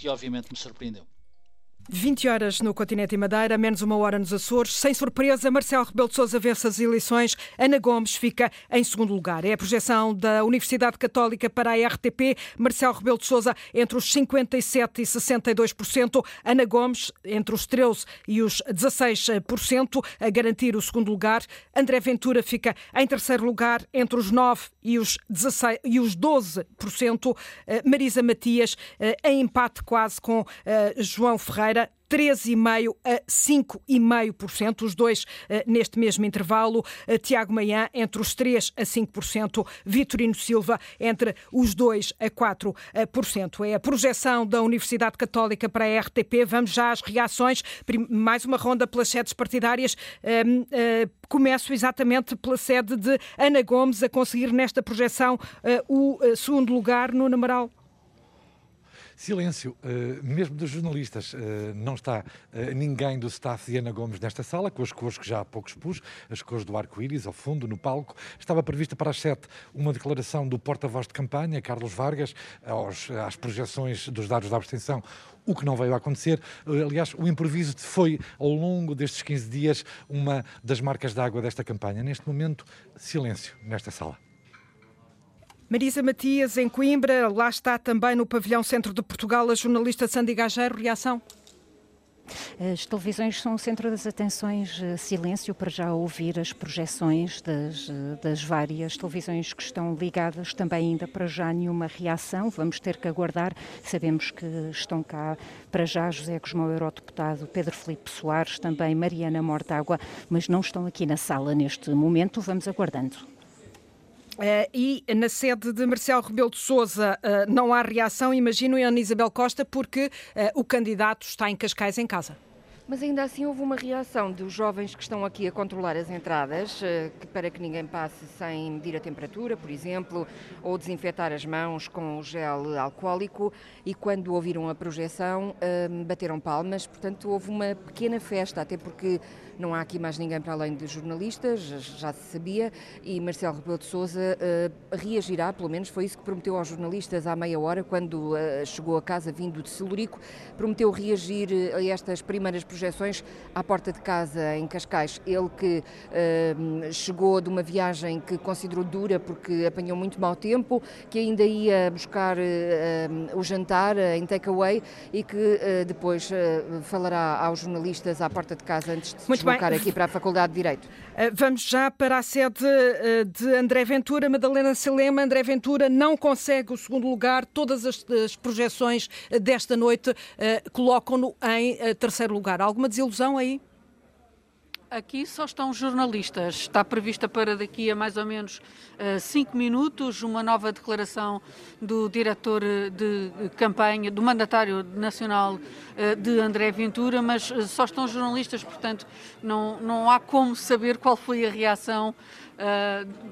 e obviamente me surpreendeu. 20 horas no continente e Madeira, menos uma hora nos Açores. Sem surpresa, Marcelo Rebelo de Sousa vence as eleições. Ana Gomes fica em segundo lugar. É a projeção da Universidade Católica para a RTP. Marcelo Rebelo de Sousa entre os 57% e 62%. Ana Gomes entre os 13% e os 16% a garantir o segundo lugar. André Ventura fica em terceiro lugar entre os 9% e os, 16, e os 12%. Eh, Marisa Matias eh, em empate quase com eh, João Ferreira. 3,5% a 5,5%, os dois uh, neste mesmo intervalo. Uh, Tiago Manhã entre os 3% a 5%, Vitorino Silva entre os 2% a 4%. É a projeção da Universidade Católica para a RTP. Vamos já às reações. Mais uma ronda pelas sedes partidárias. Uh, começo exatamente pela sede de Ana Gomes a conseguir nesta projeção o segundo lugar no numeral Silêncio, uh, mesmo dos jornalistas. Uh, não está uh, ninguém do staff de Ana Gomes nesta sala, com as cores que já há pouco expus, as cores do arco-íris ao fundo, no palco. Estava prevista para as sete uma declaração do porta-voz de campanha, Carlos Vargas, aos, às projeções dos dados da abstenção, o que não veio a acontecer. Aliás, o improviso foi, ao longo destes 15 dias, uma das marcas d'água desta campanha. Neste momento, silêncio nesta sala. Marisa Matias, em Coimbra, lá está também no pavilhão Centro de Portugal a jornalista Sandy Gageiro. Reação? As televisões são o centro das atenções, eh, silêncio para já ouvir as projeções das, eh, das várias televisões que estão ligadas, também ainda para já nenhuma reação, vamos ter que aguardar, sabemos que estão cá para já José Cosmão, eurodeputado, Pedro Felipe Soares, também Mariana Mortágua, mas não estão aqui na sala neste momento, vamos aguardando. Uh, e na sede de Marcelo Rebelo de Sousa uh, não há reação, imagino, em Ana Isabel Costa, porque uh, o candidato está em Cascais em casa. Mas ainda assim houve uma reação dos jovens que estão aqui a controlar as entradas, para que ninguém passe sem medir a temperatura, por exemplo, ou desinfetar as mãos com gel alcoólico. E quando ouviram a projeção, bateram palmas. Portanto, houve uma pequena festa, até porque não há aqui mais ninguém para além de jornalistas, já se sabia, e Marcelo Rebelo de Sousa uh, reagirá, pelo menos foi isso que prometeu aos jornalistas há meia hora, quando uh, chegou a casa vindo de Celurico, prometeu reagir eh, a estas primeiras projeções à porta de casa em Cascais. Ele que uh, chegou de uma viagem que considerou dura porque apanhou muito mau tempo, que ainda ia buscar o jantar em takeaway e que depois falará aos jornalistas à porta de casa antes de se deslocar aqui para a Faculdade de Direito. Eh, vamos já para a sede eh, de André Ventura. Madalena Selema, André Ventura não consegue o segundo lugar. Todas as, as projeções eh, desta noite colocam-no em terceiro lugar. Alguma desilusão aí? Aqui só estão jornalistas. Está prevista para daqui a mais ou menos uh, cinco minutos uma nova declaração do diretor de campanha, do mandatário nacional uh, de André Ventura, mas uh, só estão jornalistas, portanto não, não há como saber qual foi a reação,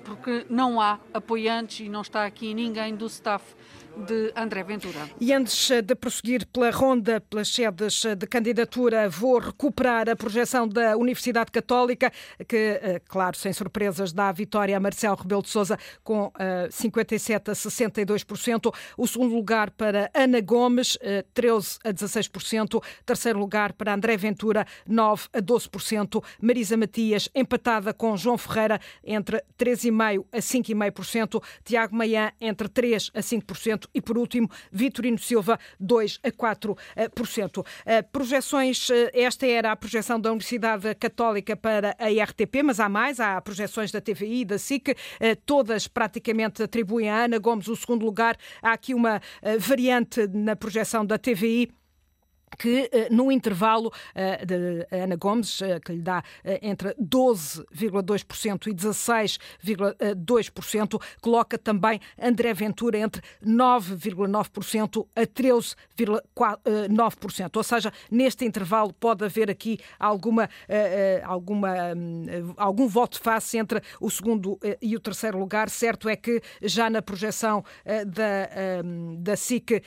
porque não há apoiantes e não está aqui ninguém do staff de André Ventura. E antes de prosseguir pela ronda, pelas sedes de candidatura, vou recuperar a projeção da Universidade Católica, que, eh, claro, sem surpresas, dá a vitória a Marcelo Rebelo de Sousa com 57 eh, a 62%. O segundo lugar para Ana Gomes, 13 eh, a 16%. Terceiro lugar para André Ventura, 9 a 12%. Marisa Matias, empatada com João Ferreira, entre 3,5% a 5,5%. Tiago Maian, entre 3% a 5% e, por último, Vitorino Silva, 2 a 4%. Eh, projeções, eh, esta era a projeção da Universidade Católica para a RTP, mas há mais, há projeções da TVI e da SIC, eh, todas praticamente atribuem a Ana Gomes o segundo lugar. Há aqui uma variante na projeção da TVI que eh, no intervalo eh, de Ana Gomes, eh, que lhe dá entre 12,2% e 16,2%, coloca também André Ventura entre 9,9% a 13,9%. Ou seja, neste intervalo pode haver aqui alguma, alguma, hum, algum voto face entre o segundo e o terceiro lugar. Certo é que já na projeção da, hum, da SIC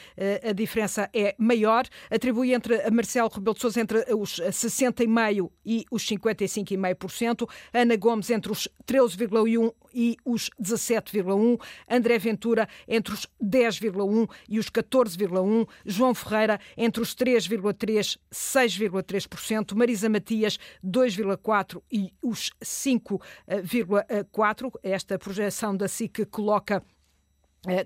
a diferença é maior. Atribui entre Marcelo Rebelo de Sousa entre os 60,5% e os 55,5%, Ana Gomes entre os 13,1% e os 17,1%, André Ventura entre os 10,1% e os 14,1%, João Ferreira entre os 3,3% e 6,3%, Marisa Matias 2,4% e os 5,4%. Esta projeção da SIC coloca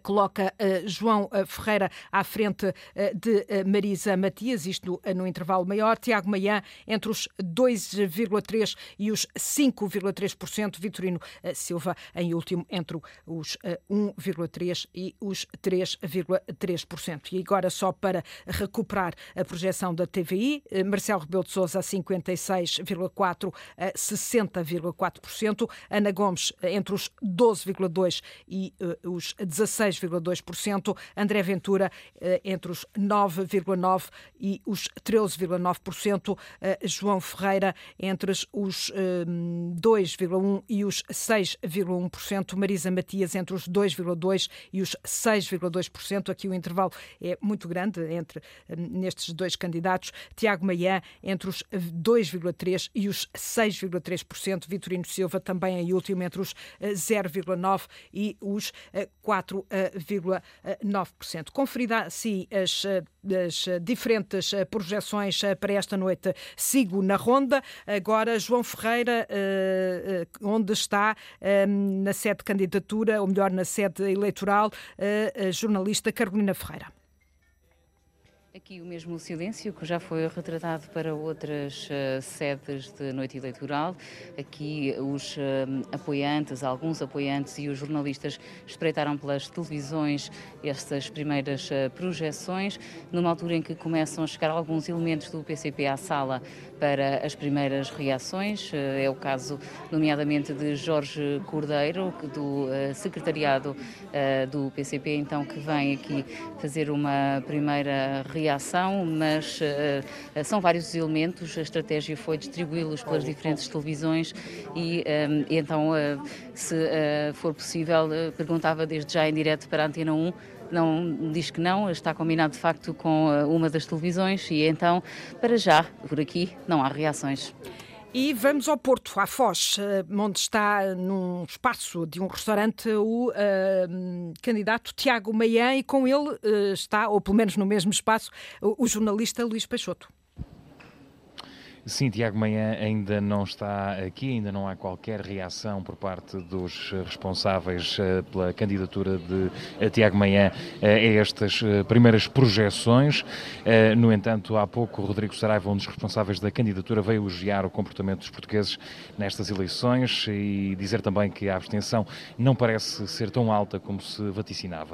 coloca uh, João uh, Ferreira à frente de Marisa Matias, isto no, no, intervalo maior. Tiago Maian entre os 2,3% e os 5,3%. Vitorino Silva em último entre os 1,3% e os 3,3%. E agora, só para recuperar a projeção da TVI, Marcelo Rebelo de Sousa a 56,4% a 60,4%. Ana Gomes entre os 12,2% e os 17%. 16,2%, André Ventura eh, entre os 9,9% e os 13,9%, eh, João Ferreira entre os 2,1% eh, e os 6,1%, Marisa Matias entre os 2,2% e os 6,2%. Aqui o intervalo é muito grande entre nestes dois candidatos. Tiago Maian entre os 2,3% e os 6,3%. Vitorino Silva também em último entre os 0,9% e os 4 4,9%. Conferida assim as, as diferentes projeções para esta noite, sigo na ronda. Agora, João Ferreira, eh, eh, onde está eh, na sede de candidatura, ou melhor, na sede eleitoral, a jornalista Carolina Ferreira. Aqui o mesmo silêncio que já foi retratado para outras uh, sedes de noite eleitoral. Aqui os uh, apoiantes, alguns apoiantes e os jornalistas espreitaram pelas televisões estas primeiras uh, projeções, numa altura em que começam a chegar alguns elementos do PCP à sala para as primeiras reações. É o caso, nomeadamente, de Jorge Cordeiro, do secretariado do PCP, então, que vem aqui fazer uma primeira reação reação, mas uh, são vários elementos. A estratégia foi distribuí-los pelas diferentes televisões e, um, e então, uh, se uh, for possível, perguntava desde já em direto para a Antena 1 não diz que não, está combinado de facto com uma das televisões e então, para já, por aqui, não há reações. E vamos ao Porto, à Foz, eh, onde está num espaço de um restaurante o uh, candidato Tiago Maian e com ele uh, está, ou pelo menos no mesmo espaço, o, o jornalista Luís Peixoto. Sim, Tiago Manhã ainda não está aqui, ainda não há qualquer reação por parte dos responsáveis eh, pela candidatura de eh, Tiago Manhã eh, a estas primeiras projeções. No entanto, há pouco, Rodrigo Saraiva, um dos responsáveis da candidatura, veio elogiar o comportamento dos portugueses nestas eleições e dizer também que a abstenção não parece ser tão alta como se vaticinava.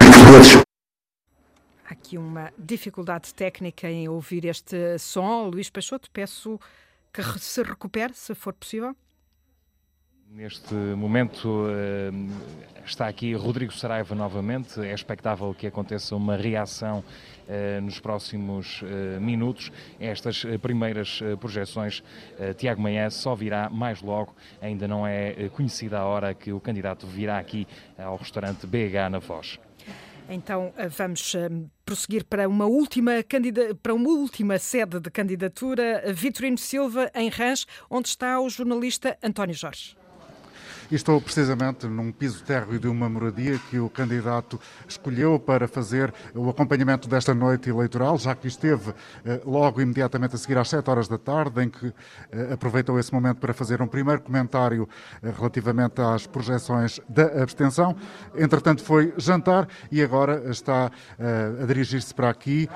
Aqui uma dificuldade técnica em ouvir este som. Luís Peixoto, peço que se recupere, se for possível. Neste momento eh, está aqui Rodrigo Saraiva novamente. É expectável que aconteça uma reação eh, nos próximos eh, minutos. Estas primeiras projeções, Tiago Manhã só virá mais logo. Ainda não é conhecida a hora que o candidato virá aqui ao restaurante BH na Foz. Então eh, vamos eh, prosseguir para uma última para uma última sede de candidatura, Vitorino Silva em Rãs, onde está o jornalista António Jorge. Estou precisamente num piso térreo de uma moradia que o candidato escolheu para fazer o acompanhamento desta noite eleitoral, já que esteve eh, logo imediatamente a seguir às 7 horas da tarde, em que eh, aproveitou esse momento para fazer um primeiro comentário eh, relativamente às projeções da abstenção. Entretanto, foi jantar e agora está a dirigir-se para aqui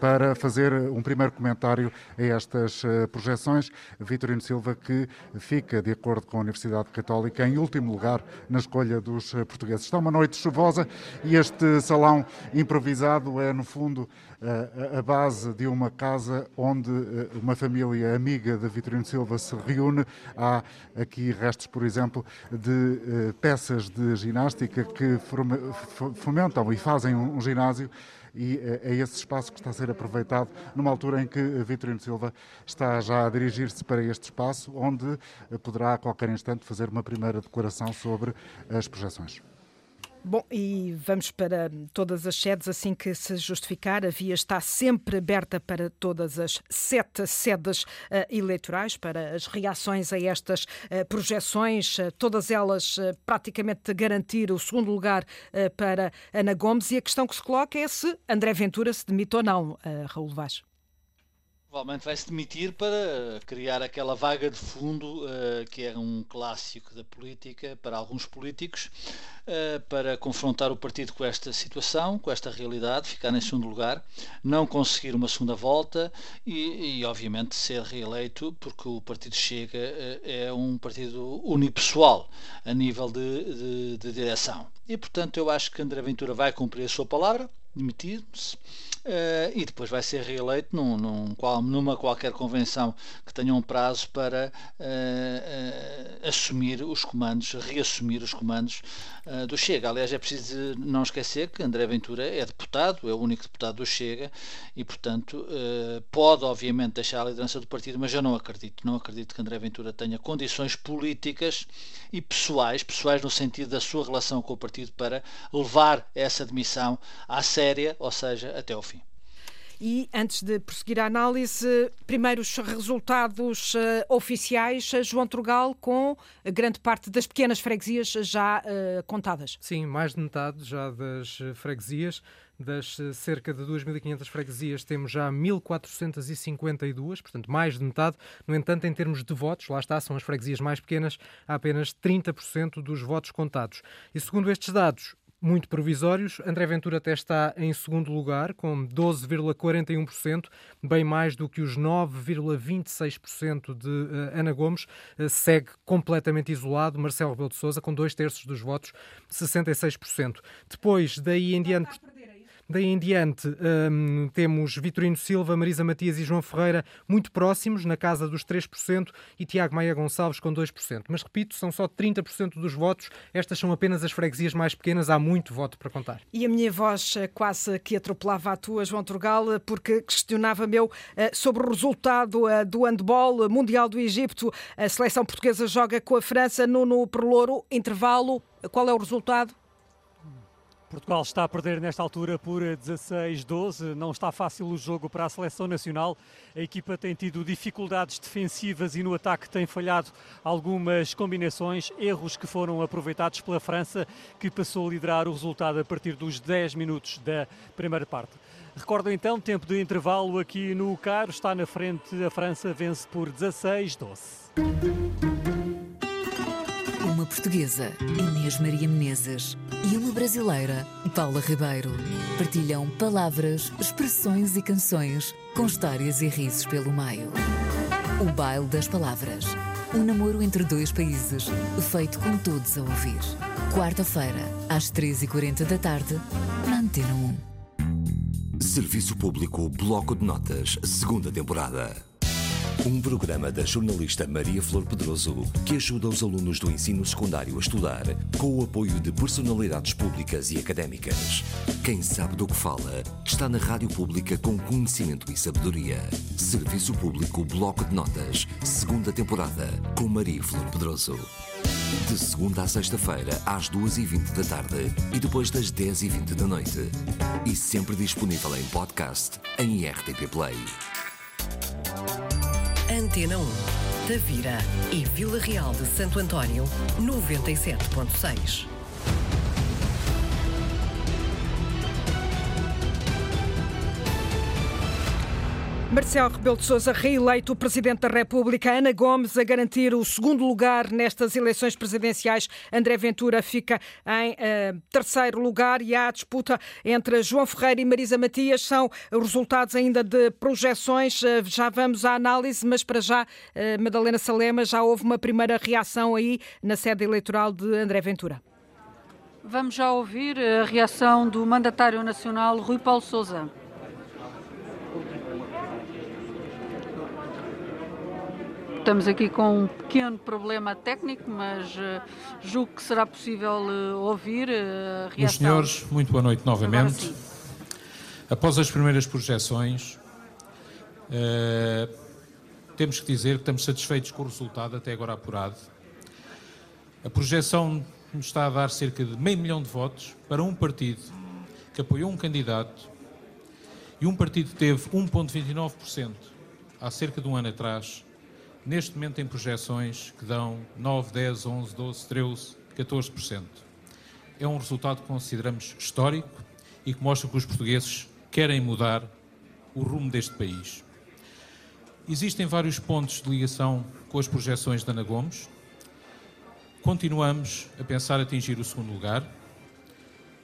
para fazer um primeiro comentário a estas projeções. Vitorino Silva, que fica, de acordo com a Universidade Católica, em último lugar na escolha dos eh, portugueses. Está uma noite chuvosa e este salão improvisado é, no fundo, eh, a base de uma casa onde eh, uma família amiga de Vitorino Silva se reúne. Há aqui restos, por exemplo, de peças de ginástica que fomentam e fazem um ginásio e é esse espaço que está a ser aproveitado numa altura em que Vitorino Silva está já a dirigir-se para este espaço, onde poderá a qualquer instante fazer uma primeira declaração sobre as projeções. Bom, e vamos para todas as sedes assim que se justificar. A via está sempre aberta para todas as sete sedes uh, eleitorais, para as reações a estas uh, projeções, uh, todas elas praticamente garantir o segundo lugar para Ana Gomes. E a questão que se coloca é se André Ventura se demite ou não, Raul Vaz. Provavelmente vai se demitir para criar aquela vaga de fundo uh, que é um clássico da política para alguns políticos, uh, para confrontar o partido com esta situação, com esta realidade, ficar em segundo lugar, não conseguir uma segunda volta e, e obviamente, ser reeleito, porque o partido Chega uh, é um partido unipessoal a nível de, de, de direção. E, portanto, eu acho que André Ventura vai cumprir a sua palavra, demitir-se Uh, e depois vai ser reeleito num, num, numa qualquer convenção que tenha um prazo para uh, uh, assumir os comandos, reassumir os comandos do Chega. Aliás, é preciso não esquecer que André Ventura é deputado, é o único deputado do Chega e, portanto, pode obviamente deixar a liderança do partido, mas eu não acredito. Não acredito que André Ventura tenha condições políticas e pessoais, pessoais no sentido da sua relação com o partido, para levar essa demissão à séria, ou seja, até ao fim. E antes de prosseguir a análise, primeiros resultados uh, oficiais, eh, João Trugal, com grande parte das pequenas freguesias já uh, contadas. Sim, mais de metade já das freguesias. Das cerca de 2.500 freguesias, temos já 1.452, portanto, mais de metade. No entanto, em termos de votos, lá está, são as freguesias mais pequenas, há apenas 30% dos votos contados. E segundo estes dados, muito provisórios. André Ventura até está em segundo lugar, com 12,41%, bem mais do que os 9,26% de uh, Ana Gomes. Uh, segue completamente isolado Marcelo Rebelo de Sousa, com dois terços dos votos, 66%. Depois, daí em diante. Daí em diante, um, temos Vitorino Silva, Marisa Matias e João Ferreira muito próximos, na casa dos 3%, e Tiago Maia Gonçalves com 2%. Mas repito, são só 30% dos votos. Estas são apenas as freguesias mais pequenas, há muito voto para contar. E a minha voz eh, quase que atropelava a tua, João Turgal, eh, porque questionava-me eu eh, sobre o resultado do handball mundial do Egito. A seleção portuguesa joga com a França no, no Perlouro, intervalo. Qual é o resultado? Portugal está a perder nesta altura por 16-12. Não está fácil o jogo para a seleção nacional. A equipa tem tido dificuldades defensivas e no ataque tem falhado algumas combinações, erros que foram aproveitados pela França, que passou a liderar o resultado a partir dos 10 minutos da primeira parte. Recordo então, tempo de intervalo aqui no Caro, está na frente, a França vence por 16-12 uma portuguesa, Inês Maria Menezes, e uma brasileira, Paula Ribeiro. Partilham palavras, expressões e canções com histórias e risos pelo meio. O baile das palavras. Um namoro entre dois países, feito com todos a ouvir. Quarta-feira, às 13h40 da tarde, na Antena 1. Serviço Público Bloco de Notas, segunda temporada. Um programa da jornalista Maria Flor Pedroso que ajuda os alunos do ensino secundário a estudar com o apoio de personalidades públicas e académicas. Quem sabe do que fala está na rádio pública com conhecimento e sabedoria. Serviço Público Bloco de Notas, segunda temporada, com Maria Flor Pedroso. De segunda a sexta-feira, às 2h20 da tarde e depois das 10h20 da noite. E sempre disponível em podcast em RTP Play. Antena 1, Tavira e Vila Real de Santo António, 97.6. Marcelo Rebelo de Sousa reeleito Presidente da República, Ana Gomes a garantir o segundo lugar nestas eleições presidenciais. André Ventura fica em uh, terceiro lugar e há a disputa entre João Ferreira e Marisa Matias. São resultados ainda de projeções. Uh, já vamos à análise, mas para já, uh, Madalena Salema, já houve uma primeira reação aí na sede eleitoral de André Ventura. Vamos já ouvir a reação do mandatário nacional Rui Paulo Sousa. Estamos aqui com um pequeno problema técnico, mas uh, julgo que será possível uh, ouvir uh, a reação. Meus senhores, muito boa noite novamente. Após as primeiras projeções, temos que dizer que estamos satisfeitos com o resultado até agora apurado. A projeção nos está a dar cerca de meio milhão de votos para um partido que apoiou um candidato e um partido que teve 1,29% há cerca de um ano atrás, neste momento tem projeções que dão 9, 10, 11, 12, 13, 14%. É um resultado que consideramos histórico e que mostra que os portugueses querem mudar o rumo deste país. Existem vários pontos de ligação com as projeções de Ana Gomes. Continuamos a pensar atingir o segundo lugar.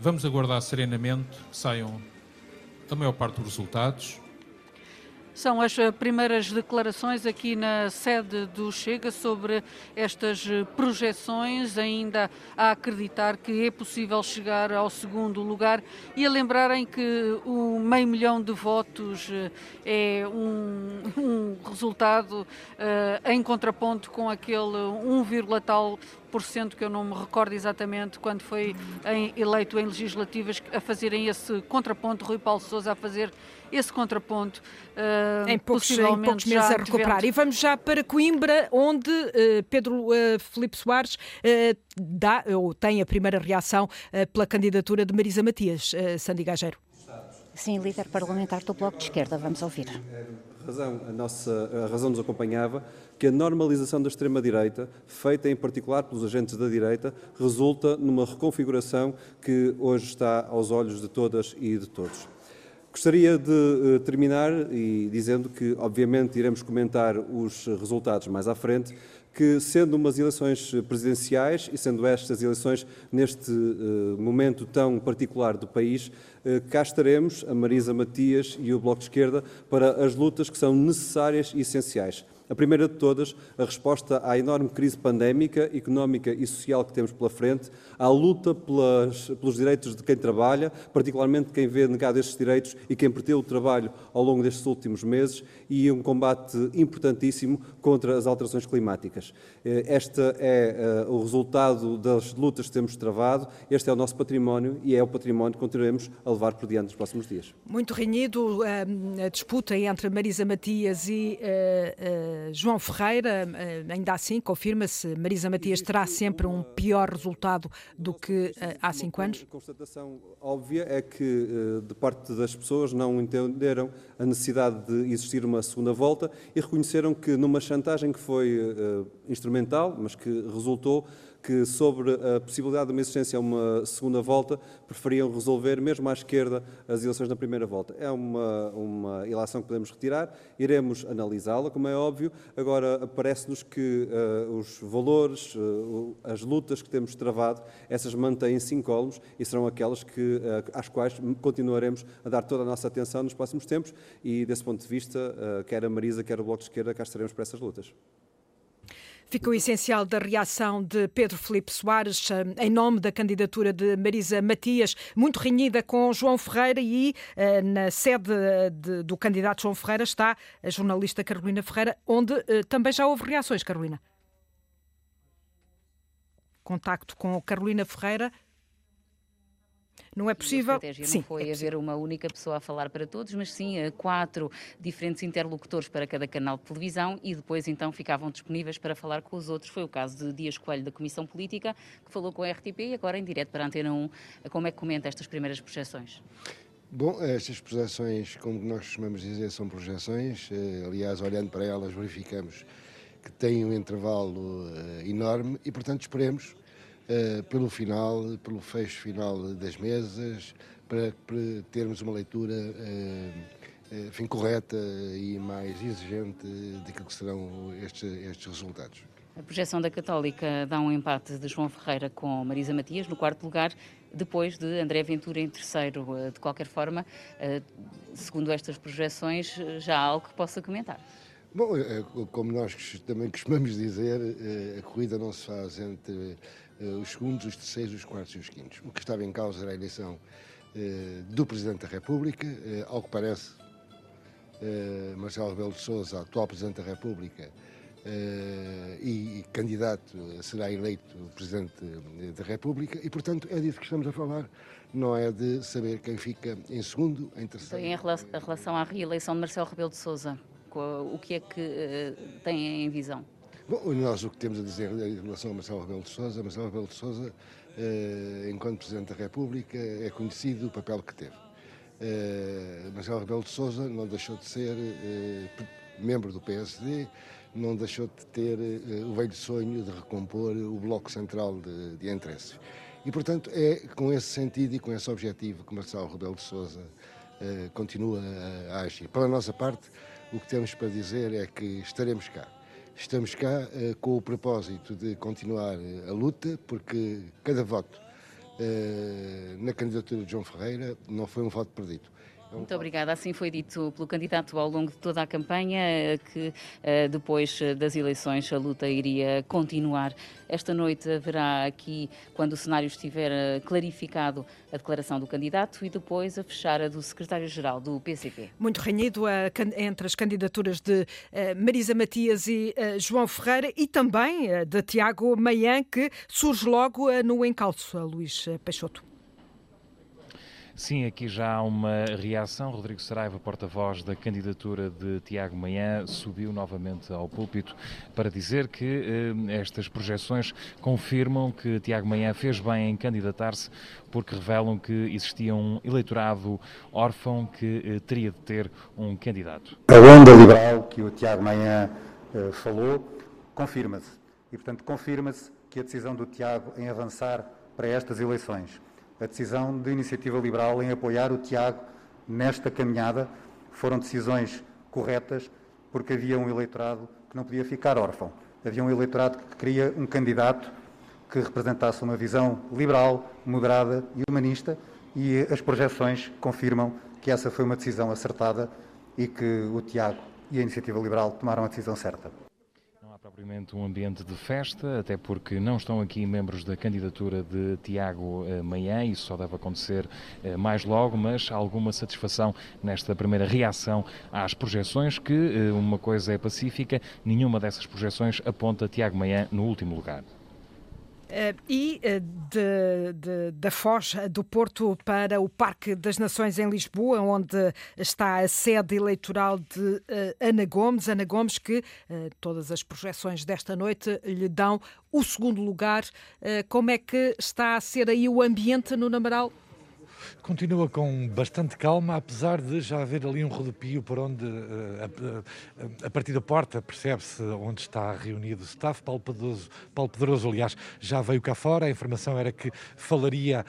Vamos aguardar serenamente que saiam a maior parte dos resultados. São as eh, primeiras declarações aqui na sede do Chega sobre estas eh, projeções, ainda a acreditar que é possível chegar ao segundo lugar e a lembrarem que o meio milhão de votos eh, é um, um resultado uh, em contraponto com aquele 1, tal que eu não me recordo exatamente quando foi em, eleito em legislativas a fazerem esse contraponto, Rui Paulo Sousa a fazer esse contraponto. Uh, em, poucos, em poucos meses a recuperar. Tivemos... E vamos já para Coimbra, onde uh, Pedro uh, Filipe Soares uh, dá, ou tem a primeira reação pela candidatura de Marisa Matias. Sandy Gageiro. Sim, líder parlamentar do Bloco de Esquerda, vamos ouvir. A razão, a, nossa, a razão nos acompanhava que a normalização da extrema-direita, feita em particular pelos agentes da direita, resulta numa reconfiguração que hoje está aos olhos de todas e de todos. Gostaria de uh, terminar e dizendo que, obviamente, iremos comentar os resultados mais à frente, que, sendo umas eleições presidenciais e sendo estas eleições neste uh, momento tão particular do país, uh, cá estaremos, a Marisa Matias e o Bloco de Esquerda, para as lutas que são necessárias e essenciais. A primeira de todas, a resposta à enorme crise pandémica, económica e social que temos pela frente, à luta pelas, pelos direitos de quem trabalha, particularmente quem vê negado estes direitos e quem perdeu o trabalho ao longo destes últimos meses, e um combate importantíssimo contra as alterações climáticas. Este é uh, o resultado das lutas que temos travado, este é o nosso património e é o património que continuaremos a levar por diante nos próximos dias. Muito renhido uh, a disputa entre Marisa Matias e uh, João Ferreira, eh, ainda assim, confirma-se, Marisa Matias terá sempre um pior resultado do que eh, há cinco anos? A constatação óbvia é que, eh, de parte das pessoas, não entenderam a necessidade de existir uma segunda volta e reconheceram que, numa chantagem que foi instrumental, mas que resultou, que sobre a possibilidade de uma existência a uma segunda volta preferiam resolver, mesmo à esquerda, as eleições na primeira volta. É uma, uma ilação que podemos retirar, iremos analisá-la, como é óbvio. Agora, parece-nos que uh, os valores, uh, as lutas que temos travado, essas mantêm-se incólumes e serão aquelas que, uh, às quais continuaremos a dar toda a nossa atenção nos próximos tempos e, desse ponto de vista, quer a Marisa, quer o Bloco de Esquerda, cá estaremos para essas lutas. Fica o essencial da reação de Pedro Felipe Soares eh, em nome da candidatura de Marisa Matias, muito renhida com João Ferreira e eh, na sede de, do candidato João Ferreira está a jornalista Carolina Ferreira, onde eh, também já houve reações, Carolina. Contacto com Carolina Ferreira não é possível. A estratégia sim, não foi é haver uma única pessoa a falar para todos, mas sim quatro diferentes interlocutores para cada canal de televisão e depois então ficavam disponíveis para falar com os outros. Foi o caso de Dias Coelho da Comissão Política, que falou com a RTP e agora em direto para a Antena 1. Como é que comenta estas primeiras projeções? Bom, estas projeções, como nós costumamos dizer, são projeções. Eh, aliás, olhando para elas, verificamos que têm um intervalo eh, enorme e, portanto, esperemos pelo final, pelo fecho final das mesas, para, para termos uma leitura uh, enfim, correta e mais exigente daquilo que serão estes, estes resultados. A projeção da Católica dá um empate de João Ferreira com Marisa Matias no quarto lugar, depois de André Ventura em terceiro. De qualquer forma, segundo estas projeções, já há algo que possa comentar. Bom, como nós também costumamos dizer, a corrida não se faz entre eh, os segundos, os terceiros, os quartos e os quintos. O que estava em causa era a eleição eh, do Presidente da República, eh, ao que parece, Marcelo Rebelo de Sousa, atual Presidente da República, e candidato será eleito Presidente da República, e portanto é disso que estamos a falar, não é de saber quem fica em segundo, em terceiro. Então, em relação à reeleição de Marcelo Rebelo de Sousa, o que é que tem em visão? Bom, nós o que temos a dizer em relação a Marcelo Rebelo de Sousa, Marcelo Rebelo de Sousa, eh, enquanto Presidente da República, é conhecido o papel que teve. Eh, Marcelo Rebelo de Sousa não deixou de ser eh, membro do PSD, não deixou de ter uh, o velho sonho de recompor o bloco central de, de interesses. E, portanto, é com esse sentido e com esse objetivo que Marcelo Rebelo de Sousa uh, continua a, a, agir. Pela nossa parte, o que temos para dizer é que estaremos cá. Estamos cá uh, com o propósito de continuar a luta, porque cada voto na candidatura de João Ferreira não foi um voto perdido muito obrigada. Assim foi dito pelo candidato ao longo de toda a campanha, eh, que eh, depois eh, das eleições a luta iria continuar. Esta noite haverá aqui, quando o cenário estiver clarificado, a declaração do candidato e depois a fechar a do secretário-geral do PCP. Muito renhido entre as candidaturas de Marisa Matias e João Ferreira e também de Tiago Maian, que surge logo no encalço, Luís Peixoto. Sim, aqui já há uma reação. Rodrigo Saraiva, porta-voz da candidatura de Tiago Manhã, subiu novamente ao púlpito para dizer que eh, estas projeções confirmam que Tiago Manhã fez bem em candidatar-se porque revelam que existia um eleitorado órfão que eh, teria de ter um candidato. A onda liberal que o Tiago Manhã eh, falou confirma-se. E, portanto, confirma-se que a decisão do Tiago em avançar para estas eleições a decisão de Iniciativa Liberal em apoiar o Tiago nesta caminhada foram decisões corretas, porque havia um eleitorado que não podia ficar órfão. Havia um eleitorado que queria um candidato que representasse uma visão liberal, moderada e humanista, e as projeções confirmam que essa foi uma decisão acertada e que o Tiago e a Iniciativa Liberal tomaram a decisão certa propriamente um ambiente de festa, até porque não estão aqui membros da candidatura de Tiago eh, Manhã, isso só deve acontecer eh, mais logo, mas alguma satisfação nesta primeira reação às projeções, que eh, uma coisa é pacífica, nenhuma dessas projeções aponta Tiago Manhã no último lugar. Uh, e uh, de, de, da Foz do Porto para o Parque das Nações em Lisboa, onde está a sede eleitoral de uh, Ana Gomes. Ana Gomes, que todas as projeções desta noite lhe dão o segundo lugar. como é que está a ser aí o ambiente no Namaral? Continua com bastante calma, apesar de já haver ali um rodopio por onde, eh, a, a, a partir da porta, percebe-se onde está reunido o staff. Paulo Pedroso, Paulo Pedroso, aliás, já veio cá fora. A informação era que falaria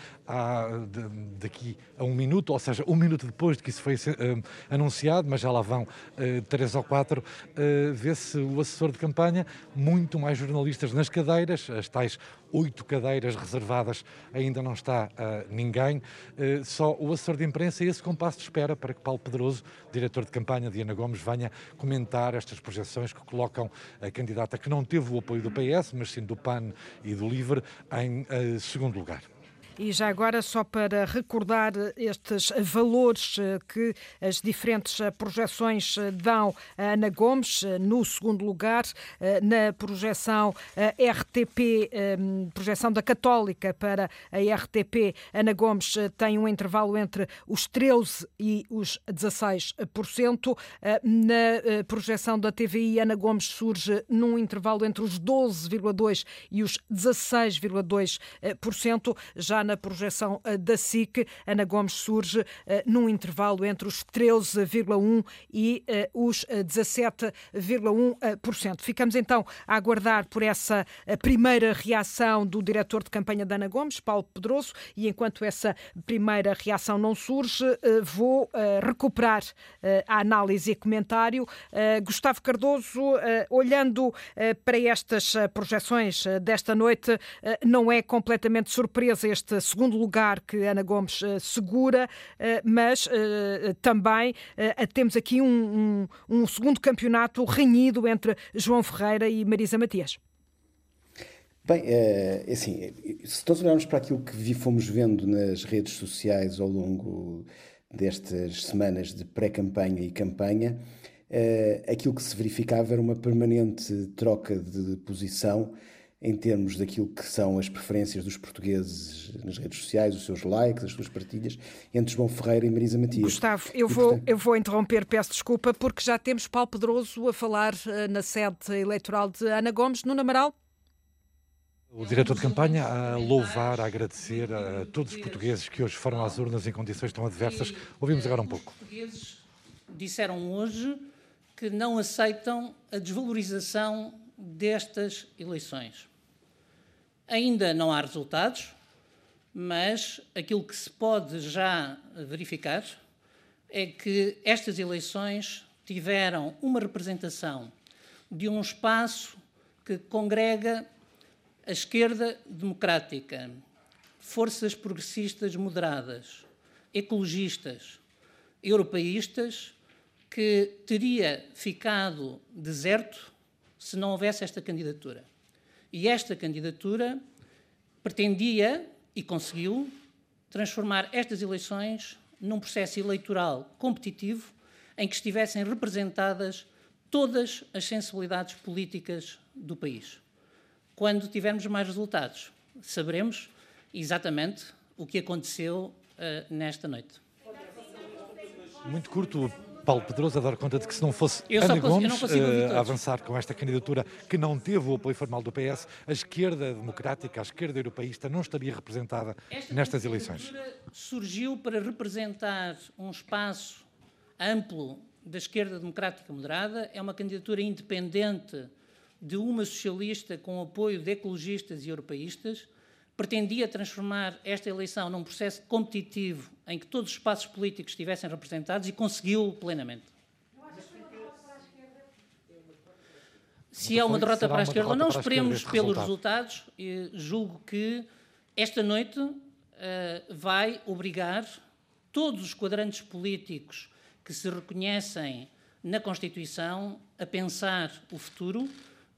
daqui a um minuto, ou seja, um minuto depois de que isso foi uh, anunciado, mas já lá vão uh, três ou quatro. Uh, Vê-se o assessor de campanha, muito mais jornalistas nas cadeiras, as tais oito cadeiras reservadas, ainda não está uh, ninguém. Uh, só o assessor de imprensa e esse compasso de espera para que Paulo Pedroso, diretor de campanha de Ana Gomes, venha comentar estas projeções que colocam a candidata que não teve o apoio do PS, mas sim do PAN e do LIVRE, em uh, segundo lugar. E já agora, só para recordar estes valores eh, que as diferentes eh, projeções eh, dão a Ana Gomes, no segundo lugar, na projeção RTP, projeção da Católica para a RTP, Ana Gomes tem um intervalo entre os 13% e os 16%. Na projeção da TVI, Ana Gomes surge num intervalo entre os 12,2% e os 16,2%. Já na projeção eh, da SIC, Ana Gomes surge eh, num intervalo entre os 13,1% e eh, os 17,1%. Ficamos então a aguardar por essa primeira reação do diretor de campanha da Ana Gomes, Paulo Pedroso, e enquanto essa primeira reação não surge, vou recuperar a análise e comentário. Gustavo Cardoso, olhando para estas projeções desta noite, não é completamente surpresa este este segundo lugar que Ana Gomes uh, segura, uh, mas também temos aqui um, um, um segundo campeonato renhido entre João Ferreira e Marisa Matias. Bem, é, assim, se todos olharmos para aquilo que vi, fomos vendo nas redes sociais ao longo destas semanas de pré-campanha e campanha, aquilo que se verificava era uma permanente troca de posição em termos daquilo que são as preferências dos portugueses nas redes sociais, os seus likes, as suas partilhas, entre João Ferreira e Marisa Matias. Gustavo, eu, vou, portanto... eu vou interromper, peço desculpa, porque já temos Paulo Pedroso a falar uh, na sede eleitoral de Ana Gomes. Nuno Amaral? O diretor de campanha a louvar, a agradecer a todos os portugueses que hoje foram às urnas em condições tão adversas. Ouvimos agora um pouco. Os portugueses disseram hoje que não aceitam a desvalorização destas eleições. Ainda não há resultados, mas aquilo que se pode já verificar é que estas eleições tiveram uma representação de um espaço que congrega a esquerda democrática, forças progressistas moderadas, ecologistas, europeístas, que teria ficado deserto se não houvesse esta candidatura. E esta candidatura pretendia e conseguiu transformar estas eleições num processo eleitoral competitivo em que estivessem representadas todas as sensibilidades políticas do país. Quando tivermos mais resultados, saberemos exatamente o que aconteceu uh, nesta noite. Muito curto, Paulo Pedroso a dar conta de que se não fosse eu Ana Gomes uh, a avançar com esta candidatura que não teve o apoio formal do PS, a esquerda democrática, a esquerda europeísta não estaria representada esta nestas eleições. surgiu para representar um espaço amplo da esquerda democrática moderada, é uma candidatura independente de uma socialista com apoio de ecologistas e europeístas, pretendia transformar esta eleição num processo competitivo em que todos os espaços políticos estivessem representados e conseguiu plenamente. Se é uma derrota para a esquerda, não esperemos pelos resultados. Julgo que esta noite uh, vai obrigar todos os quadrantes políticos que se reconhecem na Constituição a pensar o futuro,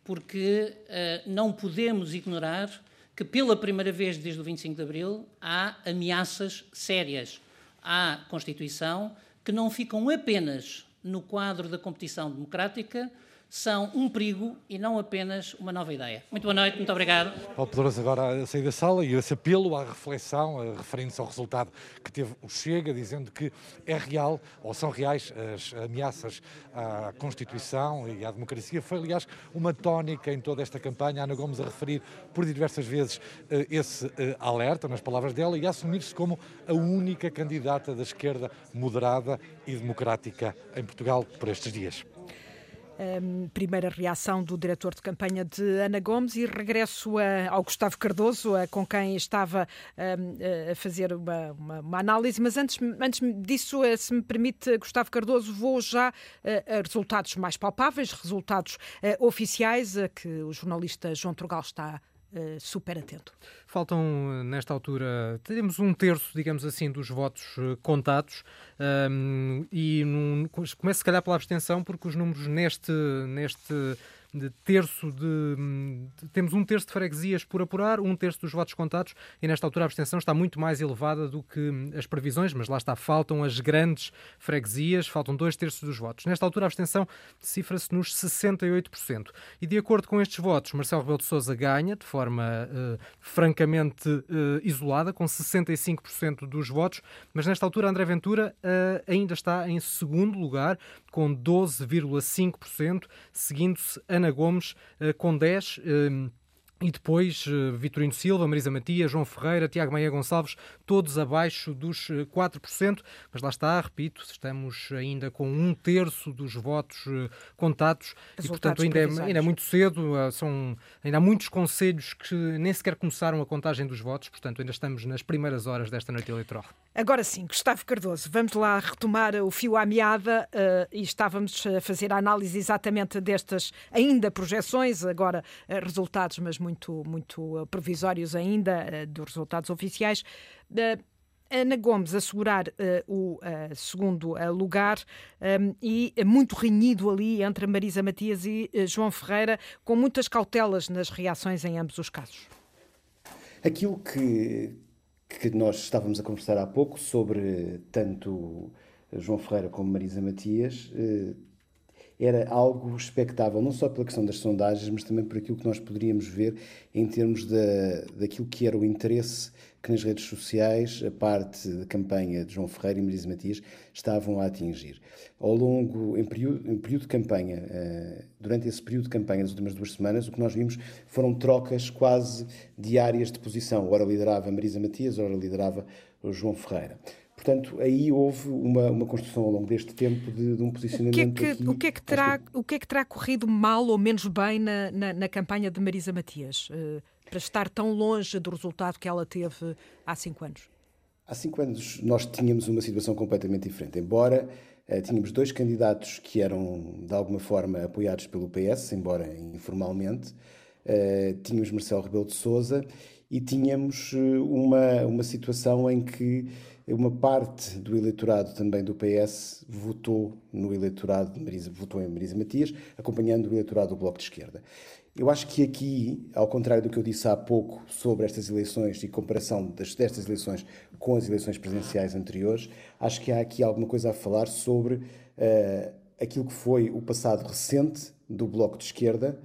porque uh, não podemos ignorar que pela primeira vez desde o 25 de Abril há ameaças sérias à Constituição que não ficam apenas no quadro da competição democrática, são um perigo e não apenas uma nova ideia. Muito boa noite, muito obrigado. Paulo Pedroso agora a sair da sala e esse apelo à reflexão, referente-se ao resultado que teve o Chega, dizendo que é real, ou são reais, as ameaças à Constituição e à democracia. Foi, aliás, uma tónica em toda esta campanha, Ana Gomes a referir por diversas vezes eh, esse eh, alerta, nas palavras dela, e a assumir-se como a única candidata da esquerda moderada e democrática em Portugal por estes dias um, primeira reação do diretor de campanha de Ana Gomes e regresso a, ao Gustavo Cardoso, a, com quem estava um, a fazer uma, uma, uma, análise. Mas antes, antes disso, eh, se me permite, Gustavo Cardoso, vou já uh, a resultados mais palpáveis, resultados uh, oficiais a que o jornalista João Trugal está Uh, super atento. Faltam, nesta altura, temos um terço, digamos assim, dos votos uh, contados um, e num, começo, se calhar, pela abstenção, porque os números neste, neste de terço de, de, Temos um terço de freguesias por apurar, um terço dos votos contados, e nesta altura a abstenção está muito mais elevada do que as previsões, mas lá está, faltam as grandes freguesias, faltam dois terços dos votos. Nesta altura a abstenção cifra-se nos 68%. E de acordo com estes votos, Marcelo Rebelo de Sousa ganha de forma uh, francamente uh, isolada, com 65% dos votos, mas nesta altura André Ventura uh, ainda está em segundo lugar, com 12,5%, seguindo-se Ana Gomes eh, com 10%. E depois uh, Vitorino Silva, Marisa Matias, João Ferreira, Tiago Maia Gonçalves, todos abaixo dos 4%. Eh, Mas lá está, repito, estamos ainda com um terço dos votos uh, contados Resultados e, portanto, ainda é, ainda é, muito cedo. Uh, são, ainda há muitos conselhos que nem sequer começaram a contagem dos votos, portanto, ainda estamos nas primeiras horas desta noite eleitoral. Agora sim, Gustavo Cardoso, vamos lá retomar o fio à meada e estávamos a fazer a análise exatamente destas ainda projeções, agora resultados, mas muito muito, muito eh, provisórios ainda eh, dos resultados oficiais. Ana Gomes assegurar uh, o uh, segundo uh, lugar um, e muito renhido ali entre Marisa Matias e João Ferreira, com muitas cautelas nas reações em ambos os casos. Aquilo que, que nós estávamos a conversar há pouco sobre tanto João Ferreira como Marisa Matias era algo expectável, não só pela questão das sondagens, mas também por aquilo que nós poderíamos ver em termos da, daquilo que era o interesse que nas redes sociais a parte da campanha de João Ferreira e Marisa Matias estavam a atingir. Ao longo, em período, em período de campanha, uh, durante esse período de campanha das últimas duas semanas, o que nós vimos foram trocas quase diárias de posição. Ora liderava Marisa Matias, ora liderava João Ferreira. Portanto, aí houve uma, uma construção ao longo deste tempo de, de um posicionamento. O que, é que, o, que é que terá, o que é que terá corrido mal ou menos bem na, na, na campanha de Marisa Matias? Uh, para estar tão longe do resultado que ela teve há cinco anos? Há cinco anos nós tínhamos uma situação completamente diferente. Embora uh, tínhamos dois candidatos que eram, de alguma forma, apoiados pelo PS, embora informalmente, uh, tínhamos Marcelo Rebelo de Sousa e tínhamos uma, uma situação em que uma parte do eleitorado também do PS votou no eleitorado de Marisa, votou em Marisa Matias, acompanhando o eleitorado do Bloco de Esquerda. Eu acho que aqui, ao contrário do que eu disse há pouco sobre estas eleições e comparação destas eleições com as eleições presidenciais anteriores, acho que há aqui alguma coisa a falar sobre uh, aquilo que foi o passado recente do Bloco de Esquerda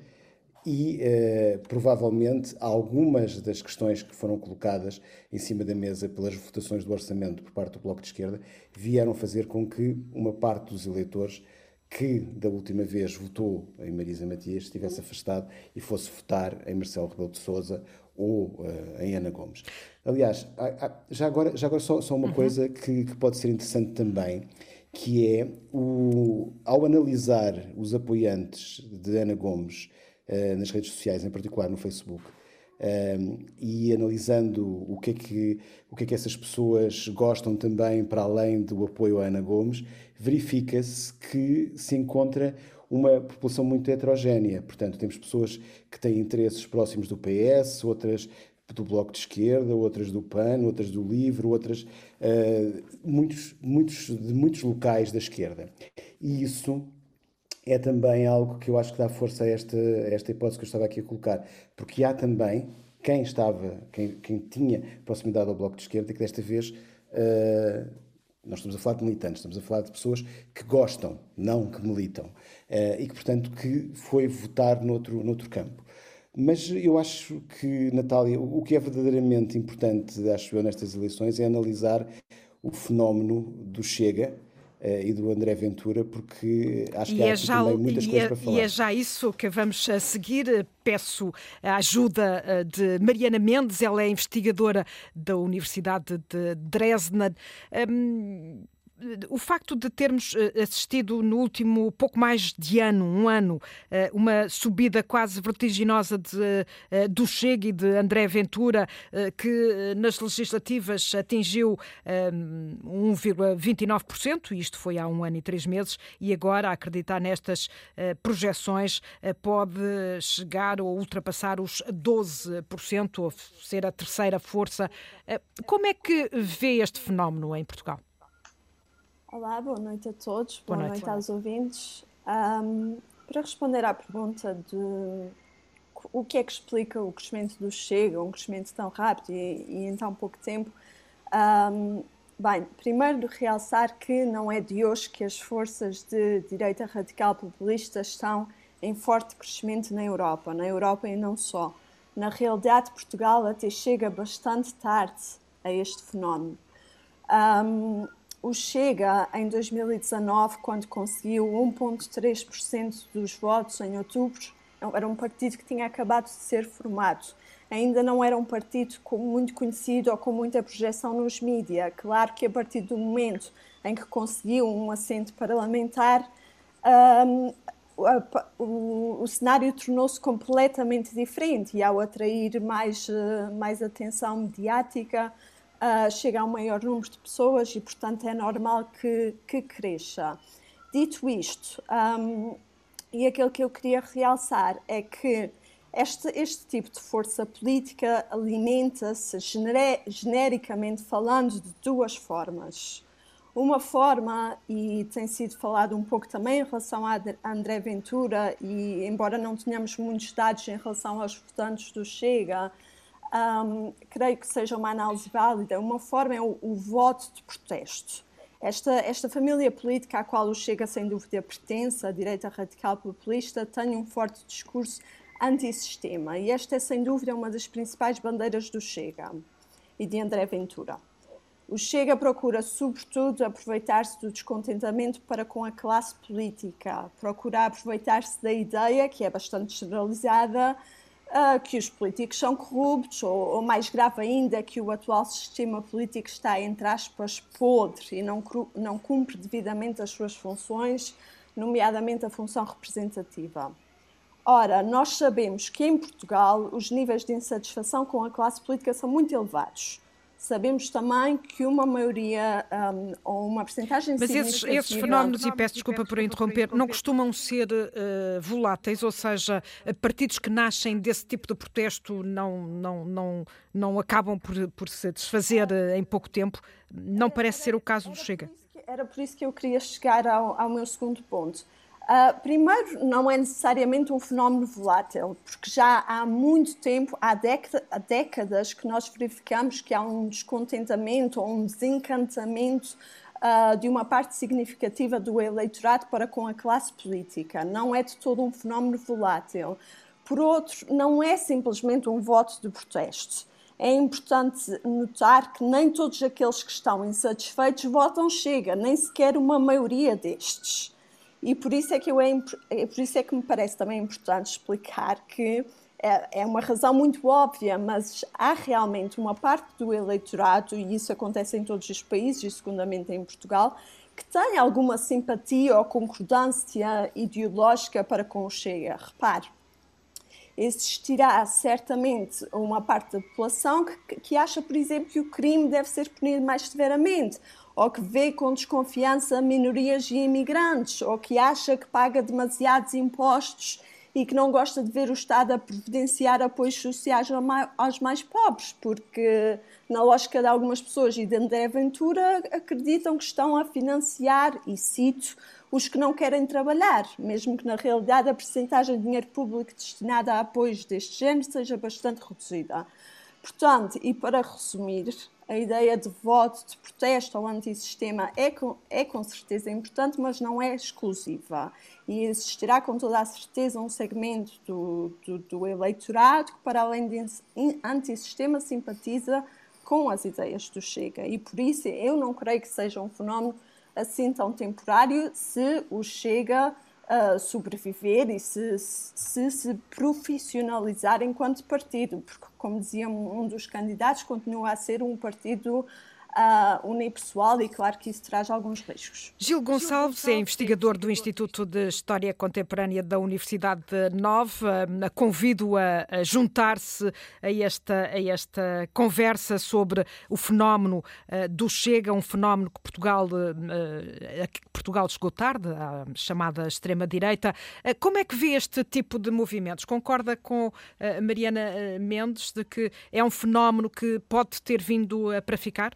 e eh, provavelmente algumas das questões que foram colocadas em cima da mesa pelas votações do orçamento por parte do Bloco de Esquerda vieram fazer com que uma parte dos eleitores que da última vez votou em Marisa Matias estivesse afastado e fosse votar em Marcelo Rebelo de Sousa ou uh, em Ana Gomes. Aliás, há, há, já agora, já agora só, só uma uhum. coisa que, que, pode ser interessante também, que é o, ao analisar os apoiantes de Ana Gomes nas redes sociais, em particular no Facebook. E analisando o que, é que, o que é que essas pessoas gostam também, para além do apoio a Ana Gomes, verifica-se que se encontra uma população muito heterogénea. Portanto, temos pessoas que têm interesses próximos do PS, outras do Bloco de Esquerda, outras do PAN, outras do LIVRE, outras uh, muitos, muitos, de muitos locais da esquerda. E isso é também algo que eu acho que dá força a esta, a esta hipótese que eu estava aqui a colocar, porque há também quem estava, quem, quem tinha proximidade ao Bloco de Esquerda, que desta vez uh, nós estamos a falar de militantes, estamos a falar de pessoas que gostam, não que militam, uh, e que, portanto, que foi votar noutro, noutro campo. Mas eu acho que, Natália, o que é verdadeiramente importante, acho eu, nestas eleições é analisar o fenómeno do Chega, e do André Ventura, porque acho que e há é já, também muitas coisas é, para falar. E é já isso que vamos a seguir. Peço a ajuda eh, de Mariana Mendes, ela é investigadora da Universidade de Dresden. Um, o facto de termos eh, assistido no último pouco mais de ano, um ano, eh, uma subida quase vertiginosa de, eh, do Chega e de André Ventura, que nas legislativas atingiu 1,29%, isto foi há um ano e três meses, e agora, a acreditar nestas projeções, pode chegar ou ultrapassar os 12%, ou ser a terceira força. Como é que vê este fenómeno em Portugal? Olá, boa noite a todos, boa, boa noite. noite. aos ouvintes. Um, para responder à pergunta de o que é que explica o crescimento do Chega, um crescimento tão rápido e, e em tão pouco tempo, um, bem, primeiro realçar que não é de hoje que as forças de direita radical populista estão em forte crescimento na Europa, na Europa e não só. Na realidade, Portugal até chega bastante tarde a este fenómeno. Um, o Chega, em 2019, quando conseguiu 1,3% dos votos em outubro, era um partido que tinha acabado de ser formado. Ainda não era um partido muito conhecido ou com muita projeção nos mídias. Claro que a partir do momento em que conseguiu um assento parlamentar, um, o, o, cenário tornou-se completamente diferente e ao atrair mais, uh, mais atenção mediática, uh, chega a um maior número de pessoas e, portanto, é normal que, que cresça. Dito isto, um, e aquilo que eu queria realçar é que este, este tipo de força política alimenta-se, genericamente falando, de duas formas. Uma forma, e tem sido falado um pouco também em relação a André Ventura, e embora não tenhamos muitos dados em relação aos votantes do Chega, um, creio que seja uma análise válida. Uma forma é o, o voto de protesto. Esta, esta família política à qual o Chega sem dúvida pertence, a direita radical populista, tem um forte discurso antissistema e esta é sem dúvida uma das principais bandeiras do Chega e de André Ventura. O Chega procura, sobretudo, aproveitar-se do descontentamento para com a classe política, procura aproveitar-se da ideia, que é bastante generalizada, uh, que os políticos são corruptos, ou, ou, mais grave ainda, que o atual sistema político está, entre aspas, podre e não, não cumpre devidamente as suas funções, nomeadamente a função representativa. Ora, nós sabemos que em Portugal os níveis de insatisfação com a classe política são muito elevados. Sabemos também que uma maioria um, ou uma percentagem Mas esses, esses fenómenos, e peço desculpa por interromper, não costumam ser uh, voláteis, ou seja, partidos que nascem desse tipo de protesto não, não, não, não acabam por, por se desfazer uh, em pouco tempo. Não parece ser o caso do Chega. Era por isso que eu queria chegar ao, ao meu segundo ponto. Uh, primeiro, não é necessariamente um fenómeno volátil, porque já há muito tempo, há, há décadas, que nós verificamos que há um descontentamento ou um desencantamento uh, de uma parte significativa do eleitorado para com a classe política. Não é de todo um fenómeno volátil. Por outro, não é simplesmente um voto de protesto. É importante notar que nem todos aqueles que estão insatisfeitos votam Chega, nem sequer uma maioria destes. E por isso é que, eu é, é, por isso é que me parece também importante explicar que é, é uma razão muito óbvia, mas há realmente uma parte do eleitorado, e isso acontece em todos os países, e segundamente em Portugal, que tem alguma simpatia ou concordância ideológica para com o Chega. Repare, existirá certamente uma parte da população que, que acha, por exemplo, que o crime deve ser punido mais severamente, ou que vê com desconfiança minorias e imigrantes, ou que acha que paga demasiados impostos e que não gosta de ver o Estado a providenciar apoios sociais aos mais pobres, porque, na lógica de algumas pessoas e de André Ventura, acreditam que estão a financiar, e cito, os que não querem trabalhar, mesmo que na realidade a percentagem de dinheiro público destinada a apoios deste género seja bastante reduzida. Portanto, e para resumir, a ideia de voto, de protesto ao antissistema é com, é com certeza importante, mas não é exclusiva. E existirá com toda a certeza um segmento do, do, do eleitorado que, para além de antissistema, simpatiza com as ideias do Chega. E por isso eu não creio que seja um fenómeno assim tão temporário se o Chega uh, sobreviver e se, se, se profissionalizar enquanto partido, porque, como dizia um dos candidatos, continua a ser um partido uh, unipessoal e claro que isso traz alguns riscos. Gil Gonçalves é investigador do Instituto de História Contemporânea da Universidade Nova. Convido a, a juntar-se a esta, a esta conversa sobre o fenómeno uh, do Chega, um fenómeno que Portugal, uh, que Portugal chegou tarde, a chamada extrema-direita. Uh, como é que vê este tipo de movimentos? Concorda com Mariana Mendes de que é um fenómeno que pode ter vindo para ficar?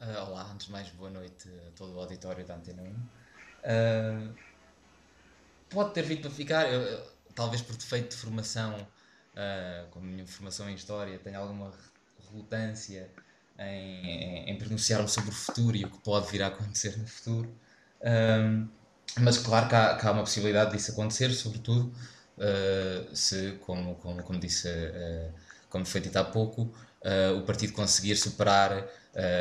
Uh, olá, antes de mais, boa noite a todo o auditório da Antena 1. Uh, ah, pode ter vindo para ficar, eu, talvez por defeito de formação, uh, como a minha formação em História, tenho alguma relutância em, em, em pronunciar-me sobre o futuro e o que pode vir a acontecer no futuro. mas claro que há, que há, uma possibilidade disso acontecer, sobretudo se, como, como, como disse, como foi dito há pouco, o partido conseguir superar uh,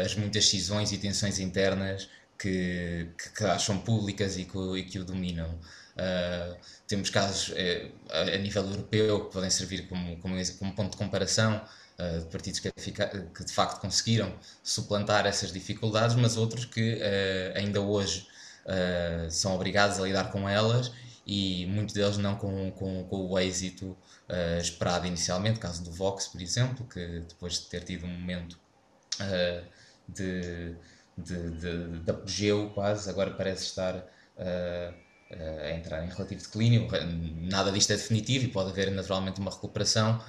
as muitas cisões e tensões internas que, que, que acham públicas e que, e que o dominam. Uh, temos casos uh, a nível europeu que podem servir como, como, como ponto de comparação uh, de partidos que, que, de facto conseguiram suplantar essas dificuldades, mas outros que ainda hoje são obrigados a lidar com elas e muitos deles não com, com, com o êxito esperado inicialmente. Caso do Vox, por exemplo, que depois de ter tido um momento uh, de, de, de, de, apogeu quase, agora parece estar uh, a entrar em relativo declínio. Nada disto é definitivo e pode haver naturalmente uma recuperação.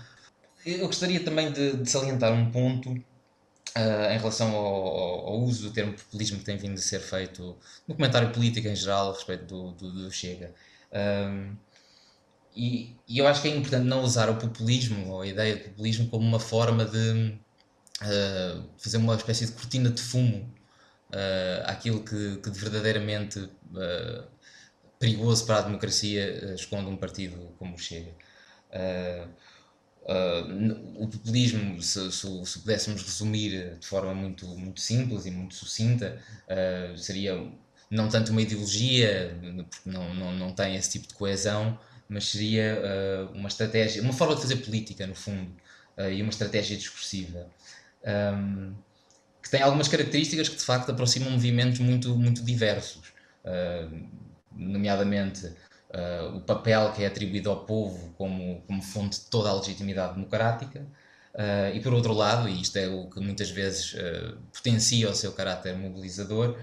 Eu gostaria também de, salientar um ponto uh, em relação ao, ao, uso do termo populismo que tem vindo a ser feito no comentário político em geral a respeito do, do, do Chega. Um, e, e, eu acho que é importante não usar o populismo ou a ideia de populismo como uma forma de uh, fazer uma espécie de cortina de fumo àquilo que, que de verdadeiramente perigoso para a democracia esconde um partido como o Chega. Uh, o populismo, se, se, se, pudéssemos resumir de forma muito, muito simples e muito sucinta, uh, seria não tanto uma ideologia, porque não, não, não tem esse tipo de coesão, mas seria uh, uma estratégia, uma forma de fazer política, no fundo, e uma estratégia discursiva. Um, que tem algumas características que de facto aproximam movimentos muito, muito diversos, nomeadamente uh, o papel que é atribuído ao povo como, como fonte de toda a legitimidade democrática, uh, e por outro lado, e isto é o que muitas vezes uh, potencia o seu caráter mobilizador,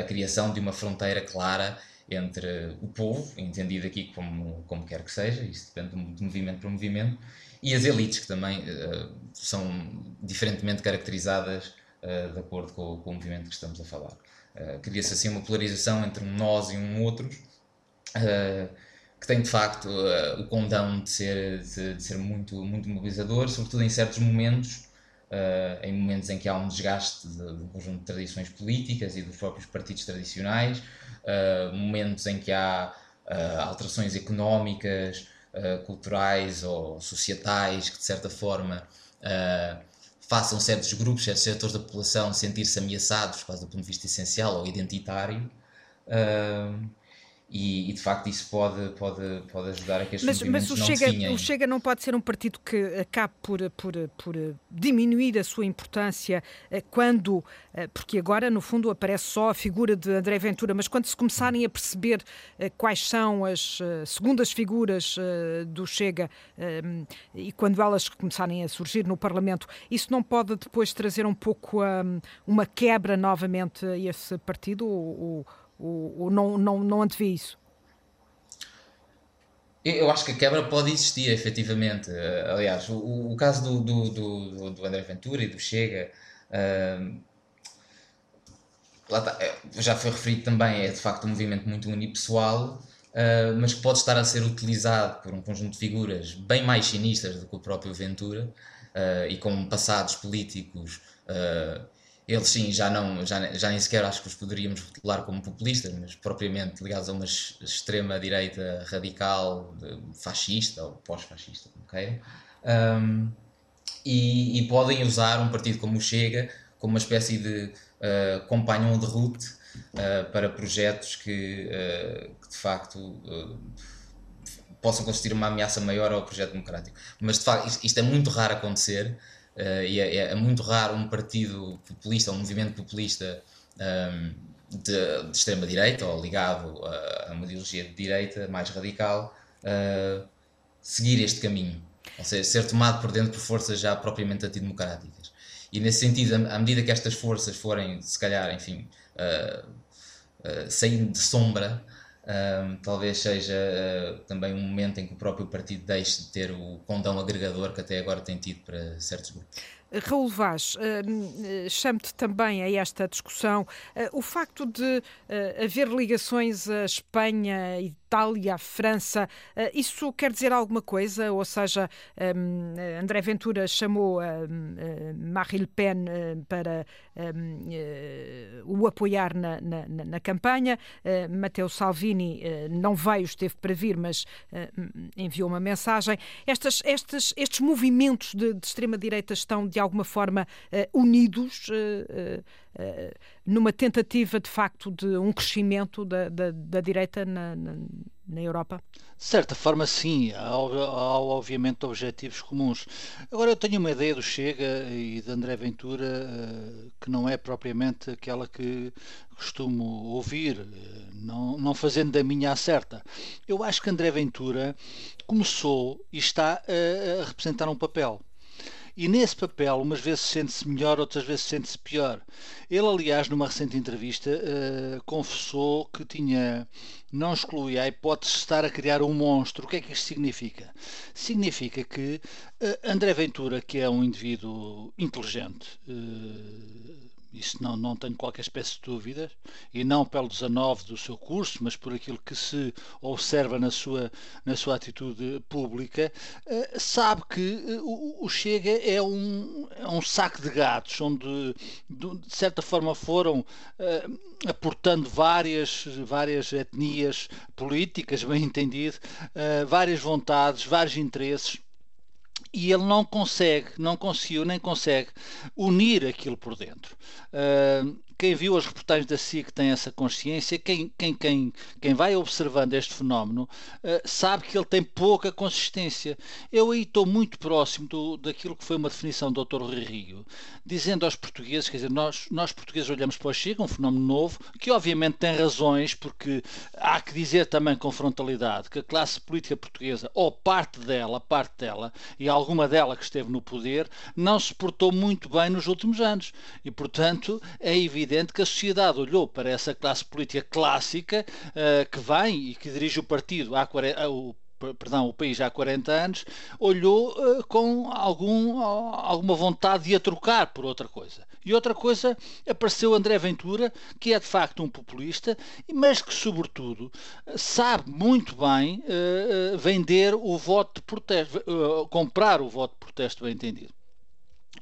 a criação de uma fronteira clara entre o povo, entendido aqui como, como quer que seja, isso depende de movimento para movimento, e as elites, que também são diferentemente caracterizadas de acordo com, com, o movimento que estamos a falar. Cria-se assim uma polarização entre um nós e um outros, Uh, que tem de facto uh, o condão de ser, de, de, ser muito, muito mobilizador, sobretudo em certos momentos, uh, em momentos em que há um desgaste de, de, um conjunto de tradições políticas e dos próprios partidos tradicionais, momentos em que há alterações económicas, culturais ou societais que de certa forma façam certos grupos, certos setores da população sentir-se ameaçados, quase do ponto de vista essencial ou identitário. Uh, e, e, de facto isso pode, pode, pode ajudar a que estes mas, mas o não Chega, o Chega não pode ser um partido que acabe por, por, por diminuir a sua importância eh, quando, eh, porque agora no fundo aparece só a figura de André Ventura, mas quando se começarem a perceber eh, quais são as segundas figuras do Chega e quando elas começarem a surgir no Parlamento, isso não pode depois trazer um pouco uma quebra novamente a esse partido ou, ou, ou não, não, não antevê isso? Eu acho que a quebra pode existir, efetivamente. Uh, aliás, o, o caso do, do, do, do, André Ventura e do Chega, uh, já foi referido também, é de facto um movimento muito unipessoal, uh, mas que pode estar a ser utilizado por um conjunto de figuras bem mais sinistras do que o próprio Ventura e com passados políticos eles sim, já, não, já, já nem sequer acho que os poderíamos rotular como populistas, mas propriamente ligados a uma extrema-direita radical, fascista ou pós-fascista, como queiram. Um, e, e, podem usar um partido como o Chega como uma espécie de uh, companhão de route uh, para projetos que, uh, que de facto possam constituir uma ameaça maior ao projeto democrático. Mas de facto isto, isto é muito raro acontecer e é, é, muito raro um partido populista, um movimento populista um, ehm, de, de extrema-direita ou ligado a, a, uma ideologia de direita mais radical uh, seguir este caminho, ou seja, ser tomado por dentro por forças já propriamente antidemocráticas. E nesse sentido, à medida que estas forças forem, se calhar, enfim, uh, uh, saindo de sombra, uh, talvez seja também um momento em que o próprio partido deixe de ter o condão agregador que até agora tem tido para certos grupos. Raul Vaz, uh, chamo-te também a esta discussão. Uh, o facto de uh, haver ligações à Espanha, Itália, França, isso quer dizer alguma coisa? Ou seja, um, André Ventura chamou Marine Le Pen para um, o apoiar na, na, na campanha. Matteo Salvini não veio, esteve para vir, mas enviou uma mensagem. Estas, estes, estes movimentos de, de extrema-direita estão de alguma forma unidos numa tentativa de facto de um crescimento da, da, da direita na, na, na, Europa? De certa forma, sim. Há, há, obviamente objetivos comuns. Agora, eu tenho uma ideia do Chega e de André Ventura que não é propriamente aquela que costumo ouvir, não, não fazendo da minha certa. Eu acho que André Ventura começou e está a, a representar um papel e nesse papel, umas vezes sente-se melhor, outras vezes sente-se pior. Ele, aliás, numa recente entrevista, uh, confessou que tinha, não exclui a hipótese de estar a criar um monstro. O que é que isto significa? Significa que uh, André Ventura, que é um indivíduo inteligente, uh, isso não, não tenho qualquer espécie de dúvidas, e não pelo 19 do seu curso, mas por aquilo que se observa na sua, na sua atitude pública, uh, sabe que uh, o Chega é um, é um saco de gatos, onde de, certa forma foram uh, aportando várias, várias etnias políticas, bem entendido, várias vontades, vários interesses e ele não consegue, não conseguiu nem consegue unir aquilo por dentro. Uh, quem viu as reportagens da SIC tem essa consciência, quem, quem, quem, quem vai observando este fenómeno uh, sabe que ele tem pouca consistência. Eu aí estou muito próximo do, daquilo que foi uma definição do Dr. Rui Rio, dizendo aos portugueses, quer dizer, nós, nós portugueses olhamos para o Chega, um fenómeno novo, que obviamente tem razões, porque há que dizer também com frontalidade que a classe política portuguesa, ou parte dela, parte dela, e alguma dela que esteve no poder, não se portou muito bem nos últimos anos. E, portanto, é evidente evidente que a sociedade olhou para essa classe política clássica uh, que vem e que dirige o partido há 40, uh, o, perdão, o país há 40 anos, olhou uh, com algum, alguma vontade de a trocar por outra coisa. E outra coisa, apareceu André Ventura, que é de facto um populista, mas que, sobretudo, sabe muito bem uh, vender o voto de protesto, uh, comprar o voto de protesto, bem entendido.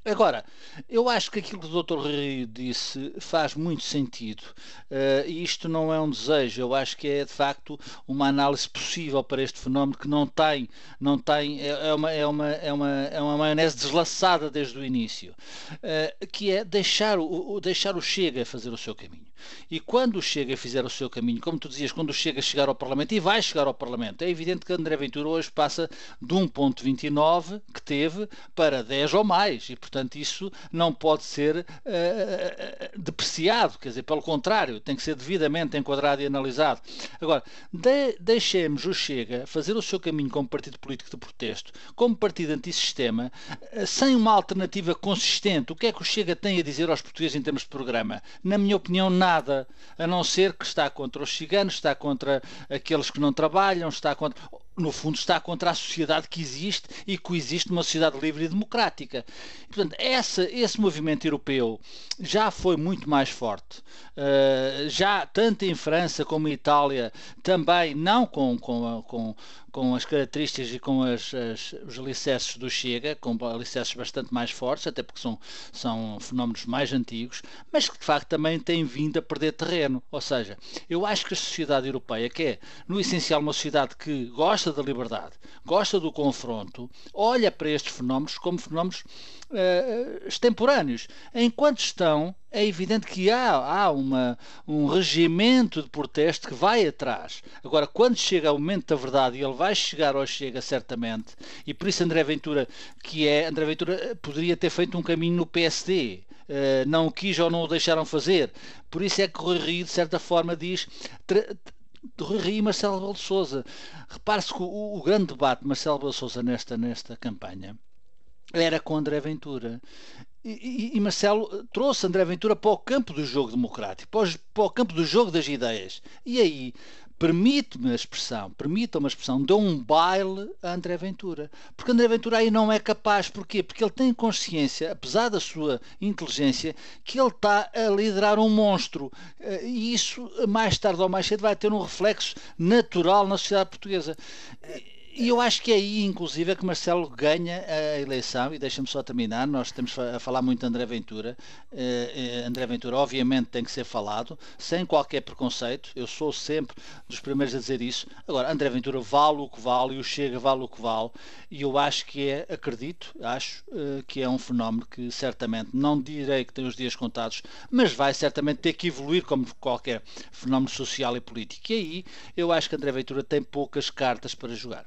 Agora, eu acho que aquilo que o Dr. Rio disse faz muito sentido. Uh, e isto não é um desejo, eu acho que é de facto uma análise possível para este fenómeno que não tem, não tem é, é uma, é, uma, é, uma, é uma maionese deslaçada desde o início, uh, que é deixar o, deixar o Chega fazer o seu caminho. E quando o Chega fizer o seu caminho, como tu dizias, quando o Chega chegar ao Parlamento, e vai chegar ao Parlamento, é evidente que André Ventura hoje passa de 1.29 que teve para 10 ou mais, e portanto isso não pode ser uh, depreciado, quer dizer, pelo contrário, tem que ser devidamente enquadrado e analisado. Agora, de, deixemos o Chega fazer o seu caminho como partido político de protesto, como partido antissistema, uh, sem uma alternativa consistente. O que é que o Chega tem a dizer aos portugueses em termos de programa? Na minha opinião, nada, a não ser que está contra os ciganos, está contra aqueles que não trabalham, está contra no fundo, está contra a sociedade que existe e coexiste numa sociedade livre e democrática. Portanto, essa, esse movimento europeu já foi muito mais forte. Uh, já, tanto em França como em Itália, também, não com, com, com, com as características e com as, as, os alicerces do Chega, com alicerces bastante mais fortes, até porque são, são fenómenos mais antigos, mas que de facto também têm vindo a perder terreno. Ou seja, eu acho que a sociedade europeia, que é no essencial uma sociedade que gosta da liberdade, gosta do confronto, olha para estes fenómenos como fenómenos uh, extemporâneos. Enquanto estão, é evidente que há, há uma, um regimento de protesto que vai atrás. Agora, quando chega o momento da verdade, e ele vai chegar ou chega certamente, e por isso André Ventura, que é, André Ventura eh, poderia ter feito um caminho no PSD, uh, não o quis ou não o deixaram fazer. Por isso é que Rui Rio, de certa forma, diz Rui Rio e Marcelo Rebelo de. Repare-se que o, o, grande debate Marcelo Rebelo de nesta, nesta campanha era com André Ventura. E, e, e, Marcelo trouxe André Ventura para o campo do jogo democrático, para para o campo do jogo das ideias. E aí permite-me a expressão, permita uma expressão, deu um baile a André Ventura. Porque André Ventura aí não é capaz. Porquê? Porque ele tem consciência, apesar da sua inteligência, que ele está a liderar um monstro. Eh, e isso, mais tarde ou mais cedo, vai ter um reflexo natural na sociedade portuguesa. E eu acho que é aí, inclusive, é que Marcelo ganha a eleição. E deixa-me só terminar. Nós estamos a falar muito de André Ventura. Uh, André Ventura, obviamente, tem que ser falado, sem qualquer preconceito. Eu sou sempre dos primeiros a dizer isso. Agora, André Ventura vale o que vale e o Chega vale o que vale. E eu acho que é, acredito, acho uh, que é um fenómeno que certamente, não direi que tem os dias contados, mas vai certamente ter que evoluir como qualquer fenómeno social e político. E aí eu acho que André Ventura tem poucas cartas para jogar.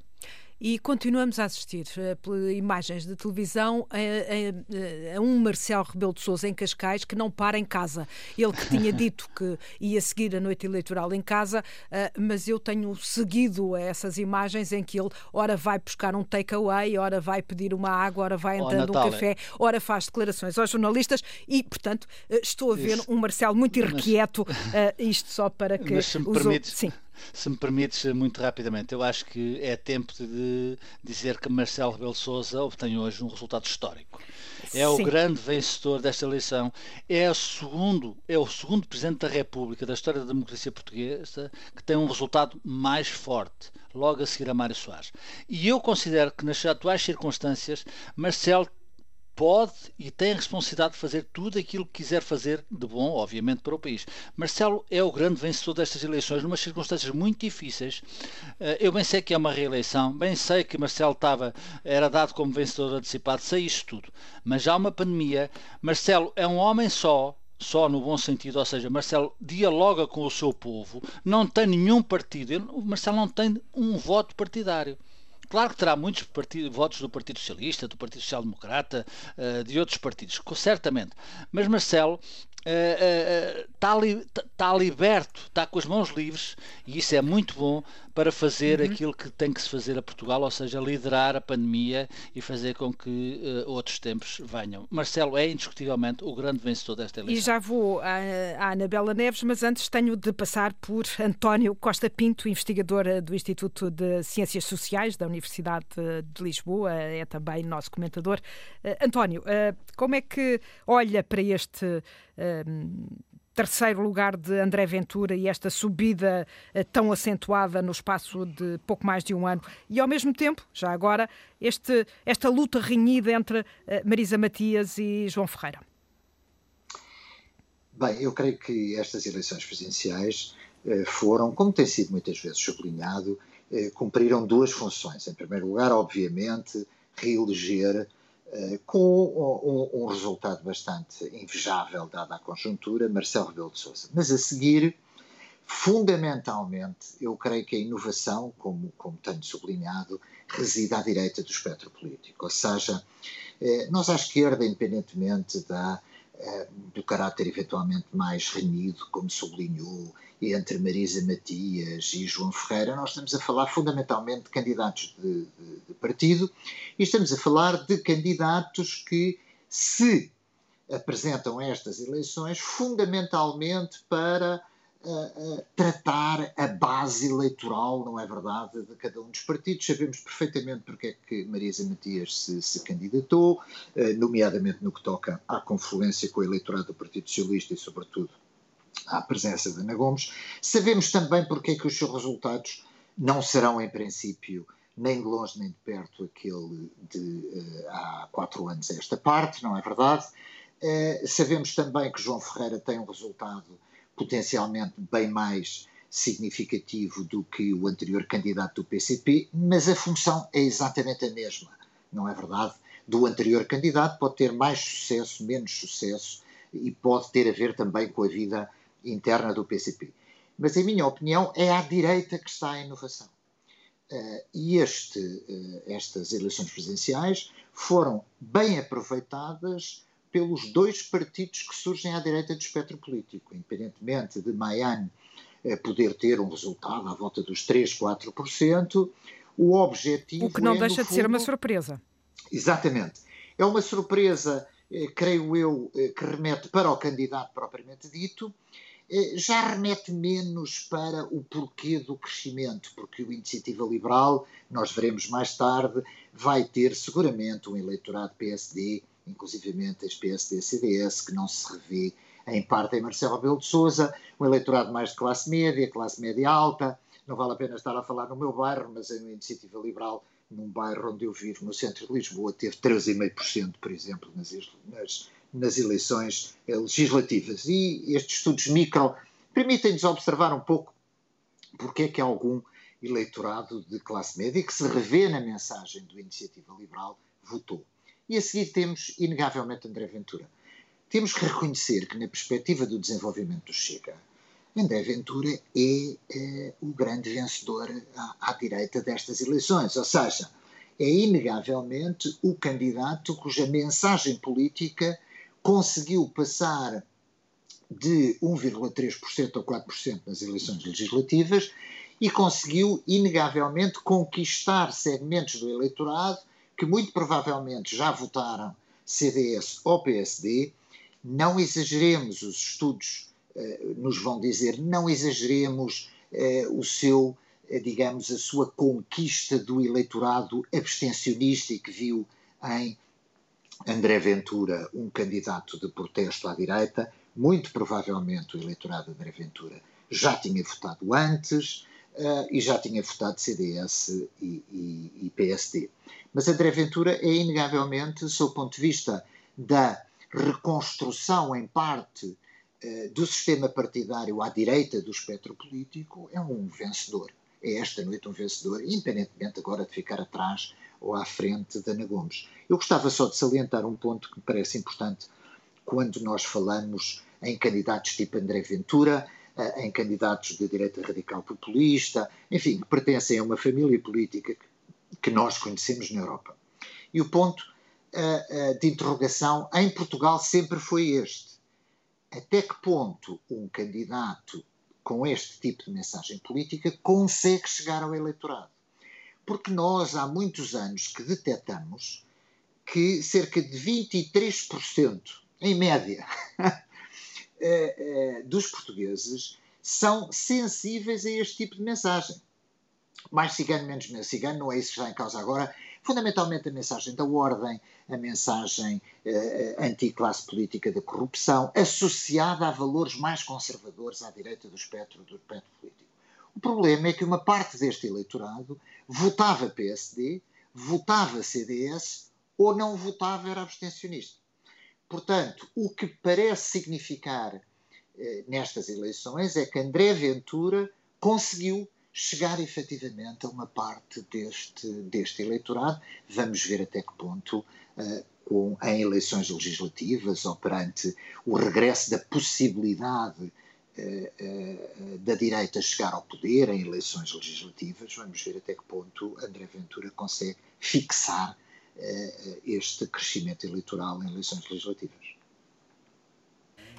E continuamos a assistir uh, imagens de televisão a, a, a, um Marcelo Rebelo de Sousa em Cascais que não para em casa. Ele que tinha dito que ia seguir a noite eleitoral em casa, uh, mas eu tenho seguido essas imagens em que ele ora vai buscar um takeaway, ora vai pedir uma água, ora vai entrando oh, um café, ora faz declarações aos jornalistas e, portanto, uh, estou a ver Isso. um Marcelo muito irrequieto, mas... isto só para que... Mas se me permites... Sim Se me permites, muito rapidamente, eu acho que é tempo de dizer que Marcelo Rebelo Sousa obtém hoje um resultado histórico. É Sim. o grande vencedor desta eleição. É o segundo, é o segundo presidente da República da história da democracia portuguesa que tem um resultado mais forte, logo a seguir a Mário Soares. E eu considero que nas atuais circunstâncias, Marcelo pode e tem a responsabilidade de fazer tudo aquilo que quiser fazer de bom, obviamente, para o país. Marcelo é o grande vencedor destas eleições, numa circunstâncias muito difíceis. Eh, eu bem sei que é uma reeleição, bem sei que Marcelo estava, era dado como vencedor antecipado, sei isso tudo. Mas há uma pandemia. Marcelo é um homem só, só no bom sentido, ou seja, Marcelo dialoga com o seu povo, não tem nenhum partido, Marcelo não tem um voto partidário. Claro que terá muitos partidos, votos do Partido Socialista, do Partido Social Democrata, uh, de outros partidos, certamente. Mas Marcelo está uh, uh, li, tá liberto, está com as mãos livres, e isso é muito bom para fazer uhum. aquilo que tem que se fazer a Portugal, ou seja, liderar a pandemia e fazer com que uh, outros tempos venham. Marcelo é indiscutivelmente o grande vencedor desta eleição. E já vou à, à Anabela Neves, mas antes tenho de passar por António Costa Pinto, investigador eh, do Instituto de Ciências Sociais da Universidade de Lisboa, é também nosso comentador. António, como é que olha para este terceiro lugar de André Ventura e esta subida eh, tão acentuada no espaço de pouco mais de um ano. E ao mesmo tempo, já agora, este, esta luta renhida entre eh, Marisa Matias e João Ferreira. Bem, eu creio que estas eleições presidenciais eh, foram, como tem sido muitas vezes sublinhado, cumpriram duas funções. Em primeiro lugar, obviamente, reeleger eh, com um, um, resultado bastante invejável, dada a conjuntura, Marcelo Rebelo de Sousa. Mas a seguir, fundamentalmente, eu creio que a inovação, como, como tenho sublinhado, reside à direita do espectro político. Ou seja, eh, nós à esquerda, independentemente da, eh, do caráter eventualmente mais renhido, como sublinhou, entre Marisa Matias e João Ferreira, nós estamos a falar fundamentalmente de candidatos de, de, de partido e estamos a falar de candidatos que se apresentam estas eleições fundamentalmente para tratar a base eleitoral, não é verdade, de cada um dos partidos. Sabemos perfeitamente porque é que Marisa Matias se, se candidatou, uh, nomeadamente no que toca à confluência com o eleitorado do Partido Socialista e, sobretudo, à presença de Ana Gomes. Sabemos também porque é que os seus resultados não serão, em princípio, nem de longe nem de perto aquele de uh, há quatro anos a esta parte, não é verdade? Uh, sabemos também que João Ferreira tem um resultado potencialmente bem mais significativo do que o anterior candidato do PCP, mas a função é exatamente a mesma, não é verdade? Do anterior candidato pode ter mais sucesso, menos sucesso e pode ter a ver também com a vida interna do PCP. Mas, em minha opinião, é à direita que está a inovação. Uh, e este, uh, estas eleições presidenciais foram bem aproveitadas pelos dois partidos que surgem à direita do espectro político, independentemente de Maian uh, poder ter um resultado à volta dos 3, 4%, o objetivo. O que não é, deixa de fundo, ser uma surpresa. Exatamente. É uma surpresa, creio eu, que remete para o candidato propriamente dito, eh, já remete menos para o porquê do crescimento, porque o Iniciativa Liberal, nós veremos mais tarde, vai ter seguramente um eleitorado PSD, inclusivamente as PSD-CDS, que não se revê em parte em Marcelo Rebelo de Sousa, um eleitorado mais de classe média, classe média alta, não vale a pena estar a falar no meu bairro, mas uma Iniciativa Liberal, num bairro onde eu vivo, no centro de Lisboa, teve 13,5%, por exemplo, nas, nas nas eleições legislativas. E estes estudos micro permitem-nos observar um pouco porque é que algum eleitorado de classe média que se revê na mensagem do Iniciativa Liberal votou. E a seguir temos, inegavelmente, André Ventura. Temos que reconhecer que, na perspectiva do desenvolvimento do Chega, André Ventura é, é o grande vencedor à, à direita destas eleições. Ou seja, é inegavelmente o candidato cuja mensagem política conseguiu passar de 1,3% a 4% nas eleições legislativas e conseguiu, inegavelmente, conquistar segmentos do eleitorado que muito provavelmente já votaram CDS ou PSD. Não exageremos, os estudos eh, nos vão dizer, não exageremos o seu, digamos, a sua conquista do eleitorado abstencionista que viu em André Ventura um candidato de protesto à direita, muito provavelmente o eleitorado de André Ventura já tinha votado antes uh, e já tinha votado CDS e, e, e, PSD. Mas André Ventura é inegavelmente, do seu ponto de vista da reconstrução em parte uh, do sistema partidário à direita do espectro político, é um vencedor. É esta noite um vencedor, independentemente agora de ficar atrás ou à frente de Ana Gomes. Eu gostava só de salientar um ponto que me parece importante quando nós falamos em candidatos tipo André Ventura, em candidatos de direita radical populista, enfim, que pertencem a uma família política que nós conhecemos na Europa. E o ponto de interrogação em Portugal sempre foi este: até que ponto um candidato com este tipo de mensagem política consegue chegar ao eleitorado? Porque nós há muitos anos que detectamos que cerca de 23%, em média, Eh, eh, dos portugueses são sensíveis a este tipo de mensagem. Mais cigano, menos cigano, não é isso que está em causa agora. Fundamentalmente a mensagem da ordem, a mensagem eh, anti-classe política da corrupção, associada a valores mais conservadores à direita do espectro, do espectro político. O problema é que uma parte deste eleitorado votava PSD, votava CDS ou não votava era abstencionista. Portanto, o que parece significar eh, nestas eleições é que André Ventura conseguiu chegar efetivamente a uma parte deste, deste eleitorado. Vamos ver até que ponto, eh, com, em eleições legislativas ou perante o regresso da possibilidade eh, eh, da direita chegar ao poder em eleições legislativas, vamos ver até que ponto André Ventura consegue fixar este crescimento eleitoral em eleições legislativas.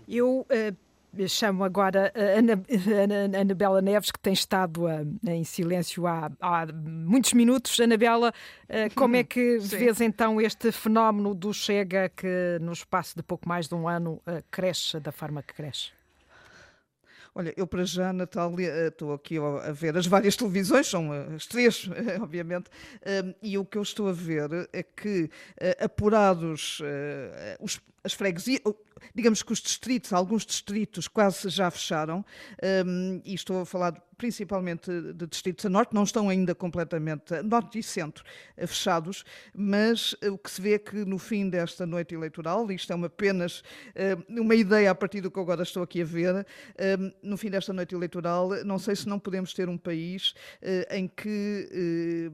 Eu uh, chamo agora a Ana, Ana, Anabela Neves, que tem estado uh, em silêncio há, há, muitos minutos. Anabela, uh, como é que vês então este fenómeno do Chega que no espaço de pouco mais de um ano cresce da forma que cresce? Olha, eu para já, Natália, eh, estou aqui a ver as várias televisões, são eh, as três, obviamente, eh, e o que eu estou a ver é que apurados os, as freguesias, digamos que os distritos, alguns distritos quase já fecharam, e estou a falar principalmente de distritos a norte, não estão ainda completamente, norte e centro, eh, fechados, mas eh, o que se vê é que no fim desta noite eleitoral, isto é uma apenas eh, uma ideia a partir do que agora estou aqui a ver, no fim desta noite eleitoral, não sei se não podemos ter um país em que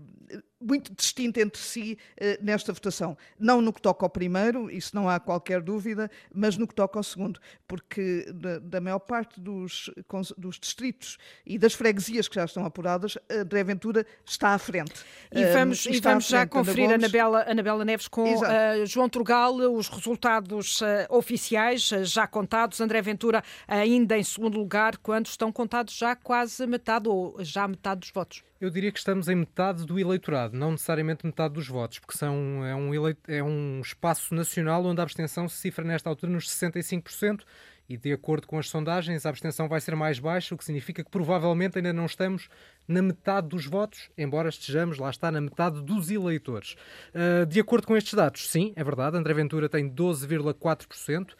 muito distinto entre si nesta votação. Não no que toca ao primeiro, isso não há qualquer dúvida, mas no que toca ao segundo, porque da, da maior parte dos, dos distritos e das freguesias que já estão apuradas, André Ventura está à frente. E vamos, um, e vamos já conferir, Ana Anabela, Anabela Neves, com uh, João Turgal, os resultados uh, oficiais uh, já contados. André Ventura ainda em segundo lugar, quando estão contados já quase metade, ou já metade dos votos. Eu diria que estamos em metade do eleitorado, não necessariamente metade dos votos, porque são, é, um eleit, é um espaço nacional onde a abstenção se cifra nesta altura nos 65%, e de acordo com as sondagens, a abstenção vai ser mais baixa, o que significa que provavelmente ainda não estamos na metade dos votos, embora estejamos, lá está, na metade dos eleitores. Uh, de acordo com estes dados, sim, é verdade, André Ventura tem 12,4%, uh,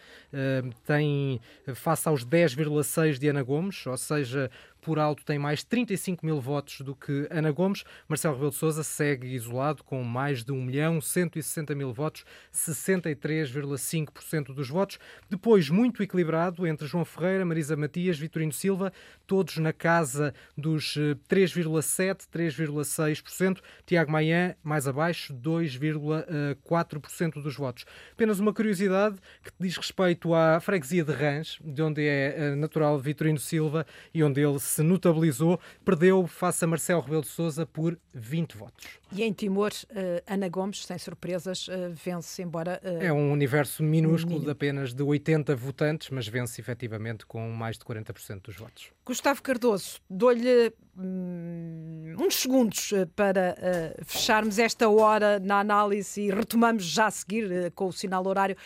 tem face aos 10,6% de Ana Gomes, ou seja, por alto tem mais 35 mil votos do que Ana Gomes. Marcelo Rebelo de Sousa segue isolado com mais de 1 milhão 160 mil votos, 63,5% dos votos. Depois, muito equilibrado entre João Ferreira, Marisa Matias, Vitorino Silva, todos na casa dos 3,7%, eh, 3,6%. Tiago Maia, mais abaixo, 2,4% dos votos. Apenas uma curiosidade que diz respeito à freguesia de Rãs, de onde é eh, natural Vitorino Silva e onde ele se se notabilizou, perdeu face a Marcelo Rebelo de Sousa por 20 votos. E em Timor, uh, Ana Gomes, sem surpresas, uh, vence, embora... Uh, é um universo minúsculo de apenas de 80 votantes, mas vence efetivamente com mais de 40% dos votos. Gustavo Cardoso, dou-lhe hum, uns segundos para fecharmos esta hora na análise e retomamos já a seguir com o sinal horário.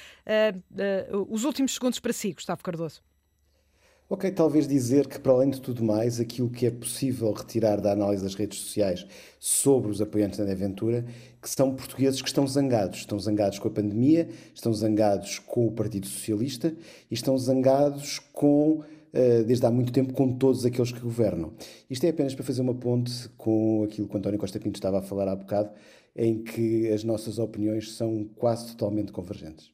os últimos segundos para si, Gustavo Cardoso. Ok, talvez dizer que, para além de tudo mais, aquilo que é possível retirar da análise das redes sociais sobre os apoiantes da Aventura, que são portugueses que estão zangados. Estão zangados com a pandemia, estão zangados com o Partido Socialista e estão zangados com, eh, desde há muito tempo, com todos aqueles que governam. Isto é apenas para fazer uma ponte com aquilo que o António Costa Pinto estava a falar há bocado, em que as nossas opiniões são quase totalmente convergentes.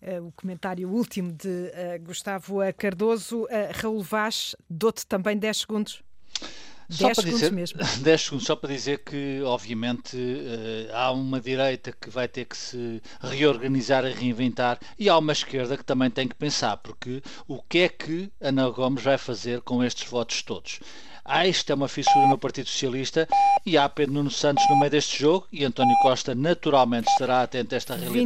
Uh, o comentário último de uh, Gustavo Cardoso. Uh, Raul Vaz, dou-te também 10 segundos. Só 10 segundos dizer, mesmo. 10 segundos, só para dizer que, obviamente, há uma direita que vai ter que se reorganizar e reinventar e há uma esquerda que também tem que pensar, porque o que é que Ana Gomes vai fazer com estes votos todos? Há isto é uma fissura no Partido Socialista e há Pedro Nuno Santos no meio deste jogo e António Costa naturalmente estará atento a esta realidade.